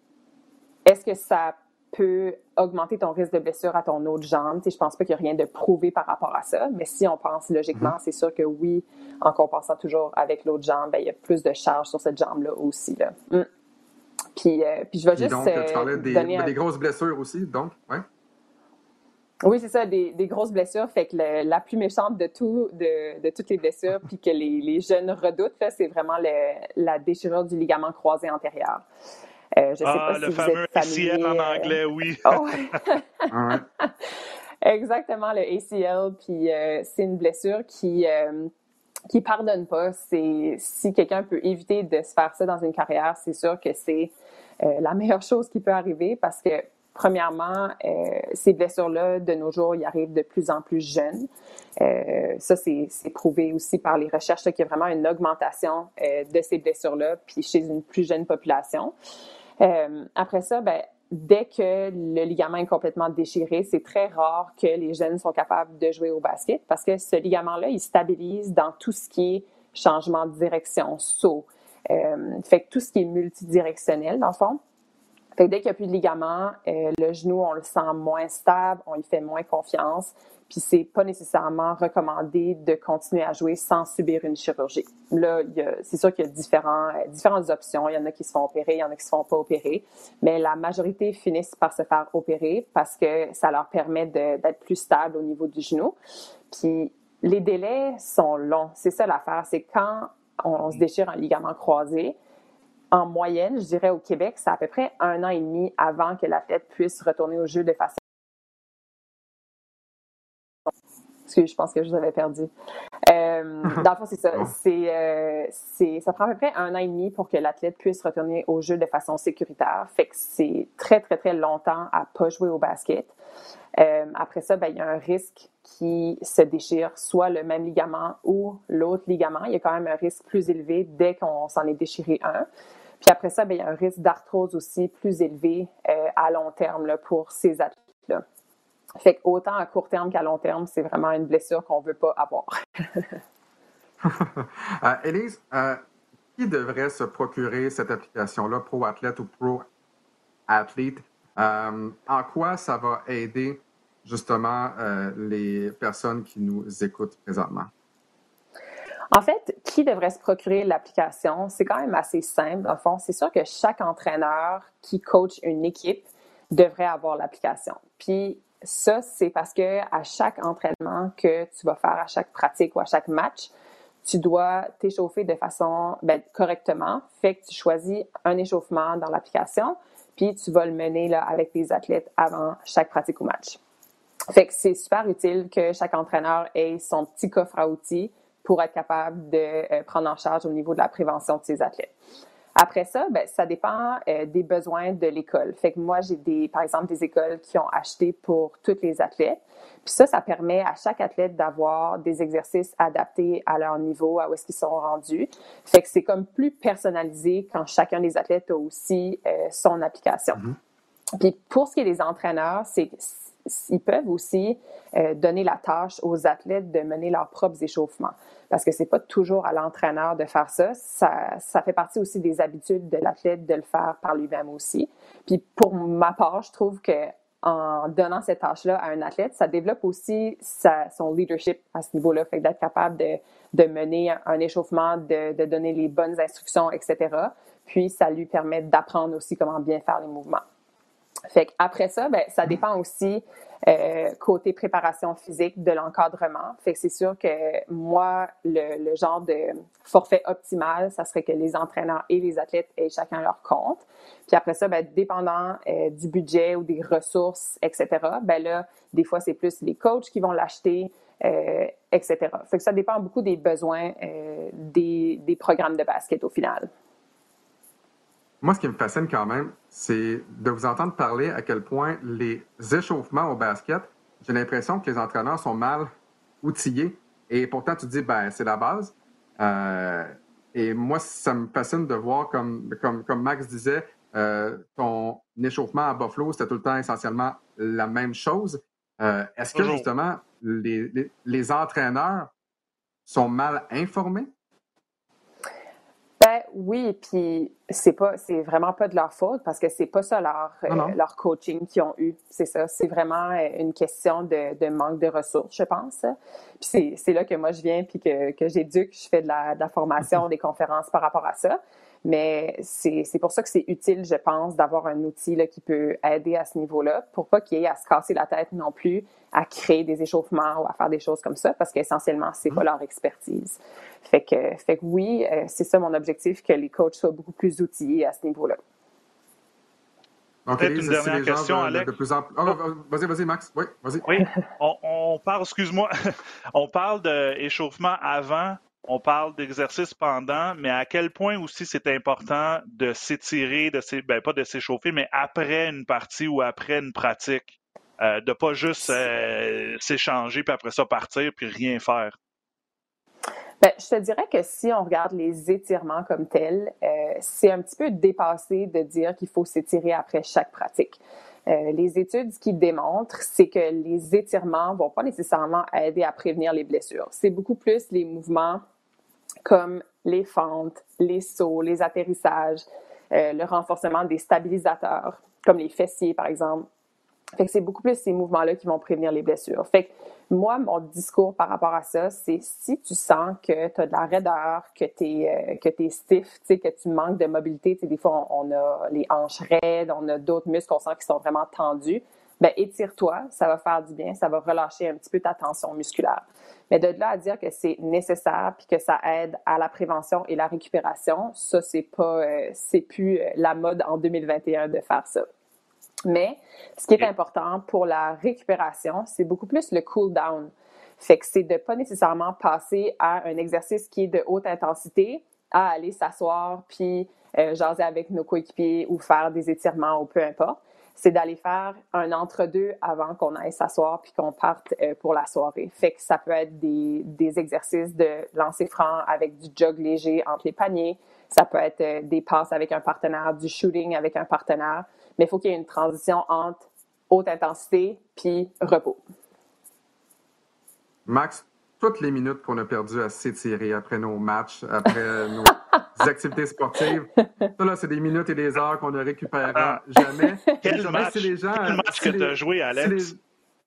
est-ce que ça peut augmenter ton risque de blessure à ton autre jambe. Je je pense pas qu'il y a rien de prouvé par rapport à ça, mais si on pense logiquement, mhm. c'est sûr que oui, en compensant toujours avec l'autre jambe, ben, il y a plus de charge sur cette jambe-là aussi. Là. Mm. Puis, euh, puis je vais juste. donc, tu euh, parlais des, des, grosses blessures aussi, donc, ouais. Oui, c'est ça, des, des, grosses blessures. Fait que la plus méchante de tout, de, de toutes les blessures, puis que les, les jeunes redoutent, c'est vraiment le, la déchirure du ligament croisé antérieur. Euh, je sais ah, pas le fameux ACL en anglais, oui. Oh. Exactement, le ACL. Puis euh, c'est une blessure qui euh, qui pardonne pas. C'est si quelqu'un peut éviter de se faire ça dans une carrière, c'est sûr que c'est la meilleure chose qui peut arriver parce que premièrement, ces blessures-là de nos jours, ils arrivent de plus en plus jeunes. ça, c'est prouvé aussi par les recherches qu'il y a vraiment une augmentation de ces blessures-là, puis chez une plus jeune population. Euh, après ça, ben, dès que le ligament est complètement déchiré, c'est très rare que les jeunes sont capables de jouer au basket parce que ce ligament-là, il stabilise dans tout ce qui est changement de direction, saut. Euh, fait que tout ce qui est multidirectionnel, dans le fond. Fait que dès qu'il n'y a plus de ligament, euh, le genou, on le sent moins stable, on y fait moins confiance. Puis c'est pas nécessairement recommandé de continuer à jouer sans subir une chirurgie. Là, c'est sûr qu'il y a différents, euh, différentes options. Il y en a qui se font opérer, il y en a qui se font pas opérer. Mais la majorité finissent par se faire opérer parce que ça leur permet d'être plus stable au niveau du genou. Puis les délais sont longs. C'est ça l'affaire. C'est quand on, se déchire un ligament croisé, en moyenne, je dirais au Québec, c'est à peu près un an et demi avant que l'athlète puisse retourner au jeu de façon Excusez, je pense que je vous avais perdu. Euh, Euh, dans le fond, c'est ça. C'est, ça prend à peu près un an et demi pour que l'athlète puisse retourner au jeu de façon sécuritaire. Fait que c'est très, très, très longtemps à pas jouer au basket. après ça, ben, il y a un risque qui se déchire soit le même ligament ou l'autre ligament. Il y a quand même un risque plus élevé dès qu'on s'en est déchiré un. Puis après ça, ben, il y a un risque d'arthrose aussi plus élevé euh, à long terme là, pour ces athlètes-là. Fait autant à court terme qu'à long terme, c'est vraiment une blessure qu'on ne veut pas avoir. euh, Élise, euh, qui devrait se procurer cette application-là, Pro Athlète ou Pro Athlete? Euh, en quoi ça va aider justement les personnes qui nous écoutent présentement? En fait, qui devrait se procurer l'application? C'est quand même assez simple. Dans le fond, c'est sûr que chaque entraîneur qui coach une équipe devrait avoir l'application. Puis ça, c'est parce que à chaque entraînement que tu vas faire, à chaque pratique ou à chaque match, tu dois t'échauffer de façon ben, correctement. Fait que tu choisis un échauffement dans l'application, puis tu vas le mener avec tes athlètes avant chaque pratique ou match. Fait que c'est super utile que chaque entraîneur ait son petit coffre à outils pour être capable de euh, prendre en charge au niveau de la prévention de ses athlètes. Après ça, ben, ça dépend euh, des besoins de l'école. Fait que moi, j'ai des, par exemple, des écoles qui ont acheté pour tous les athlètes. Puis ça, ça permet à chaque athlète d'avoir des exercices adaptés à leur niveau, à où est-ce qu'ils sont rendus. Fait que c'est comme plus personnalisé quand chacun des athlètes a aussi euh, son application. Mm-hmm. Puis pour ce qui est des entraîneurs, c'est ils peuvent aussi euh, donner la tâche aux athlètes de mener leurs propres échauffements. Parce que c'est pas toujours à l'entraîneur de faire ça. ça. Ça fait partie aussi des habitudes de l'athlète de le faire par lui-même aussi. Puis pour ma part, je trouve que en donnant cette tâche-là à un athlète, ça développe aussi sa, son leadership à ce niveau-là, fait d'être capable de, de, mener un échauffement, de, de donner les bonnes instructions, etc. Puis ça lui permet d'apprendre aussi comment bien faire les mouvements. Fait après ça, ben, ça dépend aussi euh, côté préparation physique de l'encadrement. Fait que c'est sûr que moi, le, genre de forfait optimal, ça serait que les entraîneurs et les athlètes aient chacun leur compte. Puis après ça, ben, dépendant euh, du budget ou des ressources, etc., ben là, des fois, c'est plus les coachs qui vont l'acheter, euh, etc. Fait que ça dépend beaucoup des besoins des, des programmes de basket au final. Moi, ce qui me fascine quand même, c'est de vous entendre parler à quel point les échauffements au basket, j'ai l'impression que les entraîneurs sont mal outillés. Et pourtant, tu dis, ben, c'est la base. Euh, et moi, ça me fascine de voir, comme, comme, comme Max disait, euh, ton échauffement à Buffalo, c'était tout le temps essentiellement la même chose. Euh, est-ce que justement, les, les, les entraîneurs sont mal informés? Oui, puis c'est pas, c'est vraiment pas de leur faute parce que c'est pas ça leur, euh, leur coaching qu'ils ont eu. C'est ça, c'est vraiment euh, une question de, de, manque de ressources, je pense. Puis c'est là que moi je viens puis que, que j'éduque, je fais de la, de la formation, des conférences par rapport à ça. Mais c'est pour ça que c'est utile, je pense, d'avoir un outil là, qui peut aider à ce niveau-là, pour pas qu'il y ait à se casser la tête non plus à créer des échauffements ou à faire des choses comme ça, parce qu'essentiellement, c'est pas mm-hmm. leur expertise. Fait que, fait que oui, euh, c'est ça mon objectif, que les coachs soient beaucoup plus outillés à ce niveau-là. Peut-être une dernière question, Alex. Ah, oh. vas-y, vas-y, Max. Oui, vas-y. Oui, on, on parle, excuse-moi, on parle d'échauffement avant on parle d'exercice pendant, mais à quel point aussi c'est important de s'étirer, de ben pas de s'échauffer, mais après une partie ou après une pratique, euh, de pas juste euh, s'échanger puis après ça partir puis rien faire. Ben, je te dirais que si on regarde les étirements comme tels, euh, c'est un petit peu dépassé de dire qu'il faut s'étirer après chaque pratique. Euh, les études, qui démontrent, c'est que les étirements vont pas nécessairement aider à prévenir les blessures. C'est beaucoup plus les mouvements comme les fentes, les sauts, les atterrissages, euh, le renforcement des stabilisateurs, comme les fessiers, par exemple. Fait c'est beaucoup plus ces mouvements-là qui vont prévenir les blessures. Fait moi, mon discours par rapport à ça, c'est si tu sens que tu as de la raideur, que tu es, euh, es stiff, que tu manques de mobilité, des fois, on, a les hanches raides, on a d'autres muscles qu'on sent qui sont vraiment tendus, ben étire-toi, ça va faire du bien, ça va relâcher un petit peu ta tension musculaire. Mais de là à dire que c'est nécessaire puis que ça aide à la prévention et la récupération, ça c'est pas euh, c'est plus euh, la mode en 2021 de faire ça. Mais ce qui est important pour la récupération, c'est beaucoup plus le cool down. Fait que c'est de pas nécessairement passer à un exercice qui est de haute intensité à aller s'asseoir puis euh, jaser avec nos coéquipiers ou faire des étirements ou peu importe. C'est d'aller faire un entre-deux avant qu'on aille s'asseoir puis qu'on parte euh, pour la soirée. Fait que ça peut être des, des exercices de lancer franc avec du jog léger entre les paniers. Ça peut être euh, des passes avec un partenaire, du shooting avec un partenaire. Mais il faut qu'il y ait une transition entre haute intensité puis repos. Max, toutes les minutes qu'on a perdues à s'étirer après nos matchs, après nos activités sportives, ça là, c'est des minutes et des heures qu'on ne récupérera ah. jamais. Quel match, les gens, quel match que tu as joué, Alex?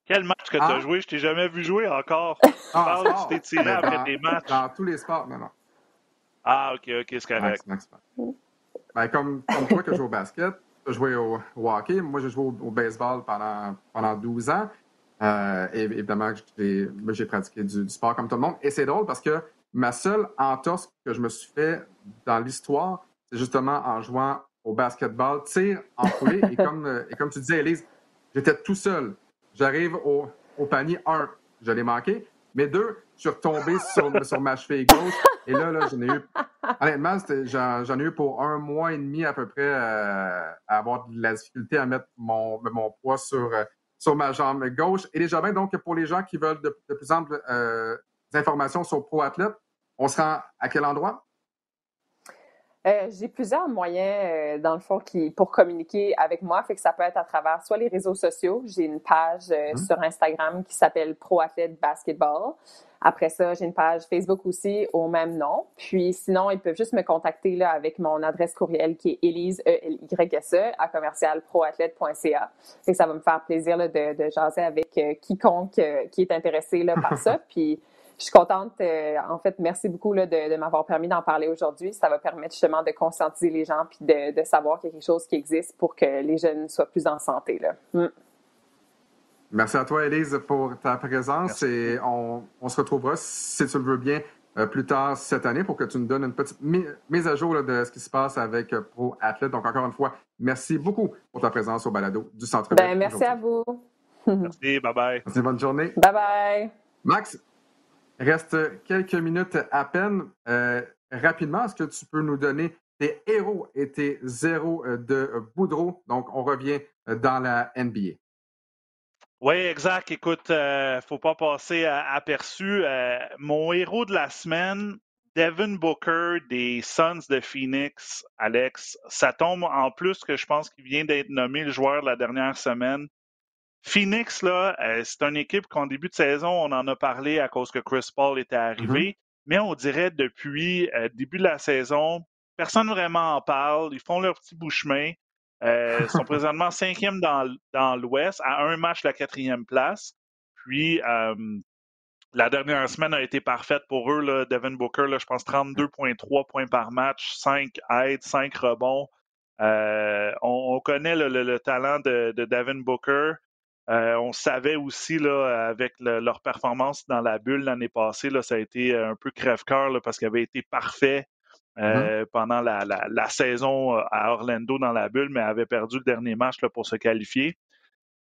Quel match que tu as ah. joué? Je t'ai jamais vu jouer encore. Ah, tu t'es tiré après des matchs. Dans tous les sports, non, non. Ah, OK, OK, c'est correct. Ben, comme, comme toi que je joue au basket, tu as joué au, hockey. Moi, j'ai joué au, baseball pendant, pendant 12 ans. Euh, et, évidemment, j'ai pratiqué du, sport comme tout le monde. Et c'est drôle parce que ma seule entorse que je me suis fait dans l'histoire, c'est justement en jouant au basketball, tir en foulée. et, comme, euh, et comme tu disais, Elise, j'étais tout seul. J'arrive au, au, panier, un, je l'ai manqué, mais deux, je suis retombé sur, sur ma cheville gauche. Et là, là j'en ai eu. Honnêtement, j'en ai eu pour un mois et demi à peu près euh, à avoir de la difficulté à mettre mon, mon poids sur, sur ma jambe gauche. Et déjà bien, donc, pour les gens qui veulent de, plus amples euh, informations sur Pro Athlète, on se rend à quel endroit? Euh, j'ai plusieurs moyens, euh, dans le fond, qui, pour communiquer avec moi. Fait que ça peut être à travers soit les réseaux sociaux. J'ai une page mmh. sur Instagram qui s'appelle Pro Athlète Basketball. Après ça, j'ai une page Facebook aussi au même nom. Puis sinon, ils peuvent juste me contacter là, avec mon adresse courriel qui est elise, e l y s -E, à commercialproathlète.ca. Et ça va me faire plaisir là, de, de jaser avec euh, quiconque euh, qui est intéressé là, par ça. Puis je suis contente. Euh, en fait, merci beaucoup là, de, de m'avoir permis d'en parler aujourd'hui. Ça va permettre justement de conscientiser les gens puis de, de savoir qu'il y a quelque chose qui existe pour que les jeunes soient plus en santé. Là. Mm. Merci à toi, Elise, pour ta présence et on, se retrouvera, si tu le veux bien, euh, plus tard cette année pour que tu nous donnes une petite mise à jour de ce qui se passe avec euh, Pro Athlete. Donc, encore une fois, merci beaucoup pour ta présence au balado du Centre ben, Merci à vous. merci, bye-bye. Merci, bonne journée. Bye bye. Max, reste quelques minutes à peine. Euh, rapidement, est-ce que tu peux nous donner tes héros et tes zéros de Boudreau? Donc, on revient dans la NBA. Oui, exact. Écoute, euh, faut pas passer aperçu. Euh, mon héros de la semaine, Devin Booker des Suns de Phoenix, Alex. Ça tombe en plus que je pense qu'il vient d'être nommé le joueur de la dernière semaine. Phoenix, là, euh, c'est une équipe qu'en début de saison, on en a parlé à cause que Chris Paul était mm-hmm. arrivé. Mais on dirait depuis le début de la saison, personne vraiment en parle. Ils font leur petit bout chemin. Euh, ils sont présentement cinquième dans, dans l'Ouest, à un match la quatrième place. Puis, euh, la dernière semaine a été parfaite pour eux. Là, Devin Booker, là, je pense 32,3 points par match, 5 aides, 5 rebonds. Euh, on, connaît le, le, talent de, de Devin Booker. Euh, on savait aussi là, avec leur performance dans la bulle l'année passée, là, ça a été un peu crève-cœur parce qu'il avait été parfait Mmh euh, pendant la, la, saison euh, à Orlando dans la bulle, mais avait perdu le dernier match là, pour se qualifier.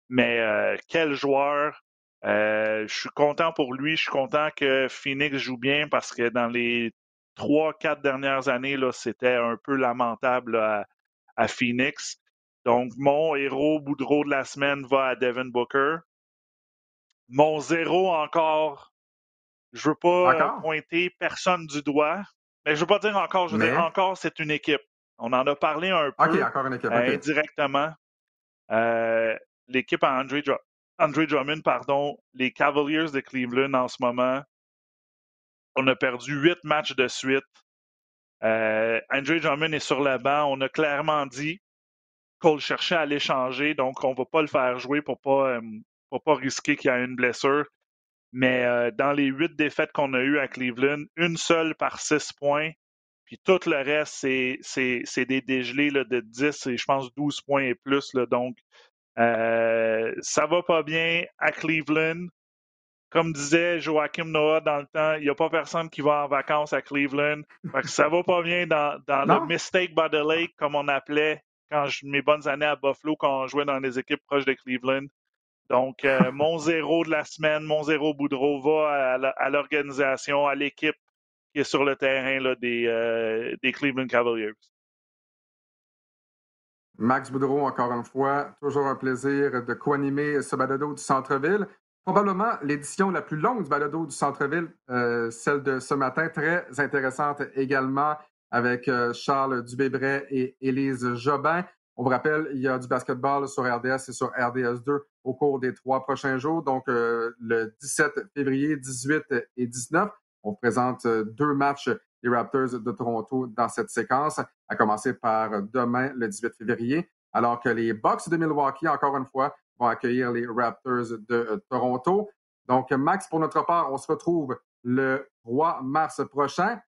Mais euh, quel joueur! je suis content pour lui. Je suis content que Phoenix joue bien parce que dans les trois, quatre dernières années, c'était un peu lamentable à, à, Phoenix. Donc, mon héros Boudreau de la semaine va à Devin Booker. Mon zéro encore, je veux pas pointer personne du doigt, mais je veux pas dire encore, je veux dire encore, c'est une équipe. On en a parlé un peu encore une équipe. indirectement. Euh, l'équipe à Andre, Drummond, pardon, les Cavaliers de Cleveland en ce moment, on a perdu huit matchs de suite. Euh, Andre Drummond est sur le banc. On a clairement dit qu'on le cherchait à l'échanger, donc on ne va pas le faire jouer pour pas, euh, pas risquer qu'il y ait une blessure. Mais euh, dans les huit défaites qu'on a eues à Cleveland, une seule par six points. Puis tout le reste, c'est des dégelés là, de 10 et je pense 12 points et plus. Là, donc, euh, ça va pas bien à Cleveland. Comme disait Joachim Noah dans le temps, il n'y a pas personne qui va en vacances à Cleveland. Ça va pas bien dans, dans le mistake by the lake, comme on appelait quand je, mes bonnes années à Buffalo, quand on jouait dans les équipes proches de Cleveland. Donc, euh, mon zéro de la semaine, mon zéro Boudreau va à l'organisation, à l'équipe qui est sur le terrain euh, des Cleveland Cavaliers. Max Boudreau, encore une fois, toujours un plaisir de co-animer ce balado du centre-ville. Probablement l'édition la plus longue du balado du centre-ville, euh, celle de ce matin, très intéressante également avec Charles Dubébret et Élise Jobin. On vous rappelle, il y a du basketball sur RDS et sur RDS2 au cours des trois prochains jours, donc euh, le 17 février, 18 et 19. On présente deux matchs des Raptors de Toronto dans cette séquence, à commencer par demain, le 18 février, alors que les Bucks de Milwaukee, encore une fois, vont accueillir les Raptors de euh, Toronto. Donc, Max, pour notre part, on se retrouve le 3 mars prochain,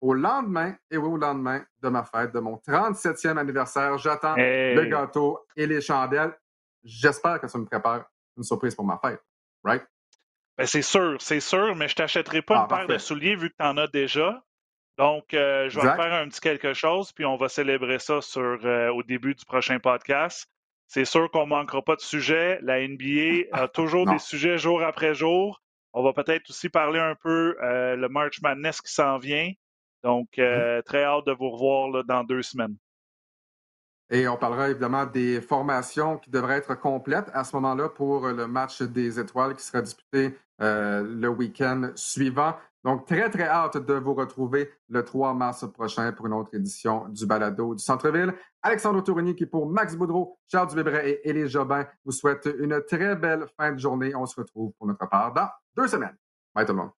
au lendemain, et oui, au lendemain de ma fête, de mon 37e anniversaire. J'attends le gâteau et les chandelles. J'espère que ça me prépare une surprise pour ma fête. Right? Ben, c'est sûr, c'est sûr, mais je t'achèterai pas ah, une paire de souliers vu que tu en as déjà. Donc, euh, je vais faire un petit quelque chose, puis on va célébrer ça sur, euh, au début du prochain podcast. C'est sûr qu'on ne manquera pas de sujets. La NBA a toujours des sujets jour après jour. On va peut-être aussi parler un peu euh, le March Madness qui s'en vient. Donc, mm-hmm. très hâte de vous revoir dans deux semaines. Et on parlera évidemment des formations qui devraient être complètes à ce moment-là pour le match des étoiles qui sera disputé euh, le week-end suivant. Donc, très, très hâte de vous retrouver le 3 mars prochain pour une autre édition du Balado du Centre-Ville. Alexandre Tourigny qui, pour Max Boudreau, Charles Dubébret et Élie Jobin, vous souhaite une très belle fin de journée. On se retrouve pour notre part dans deux semaines. Bye tout le monde.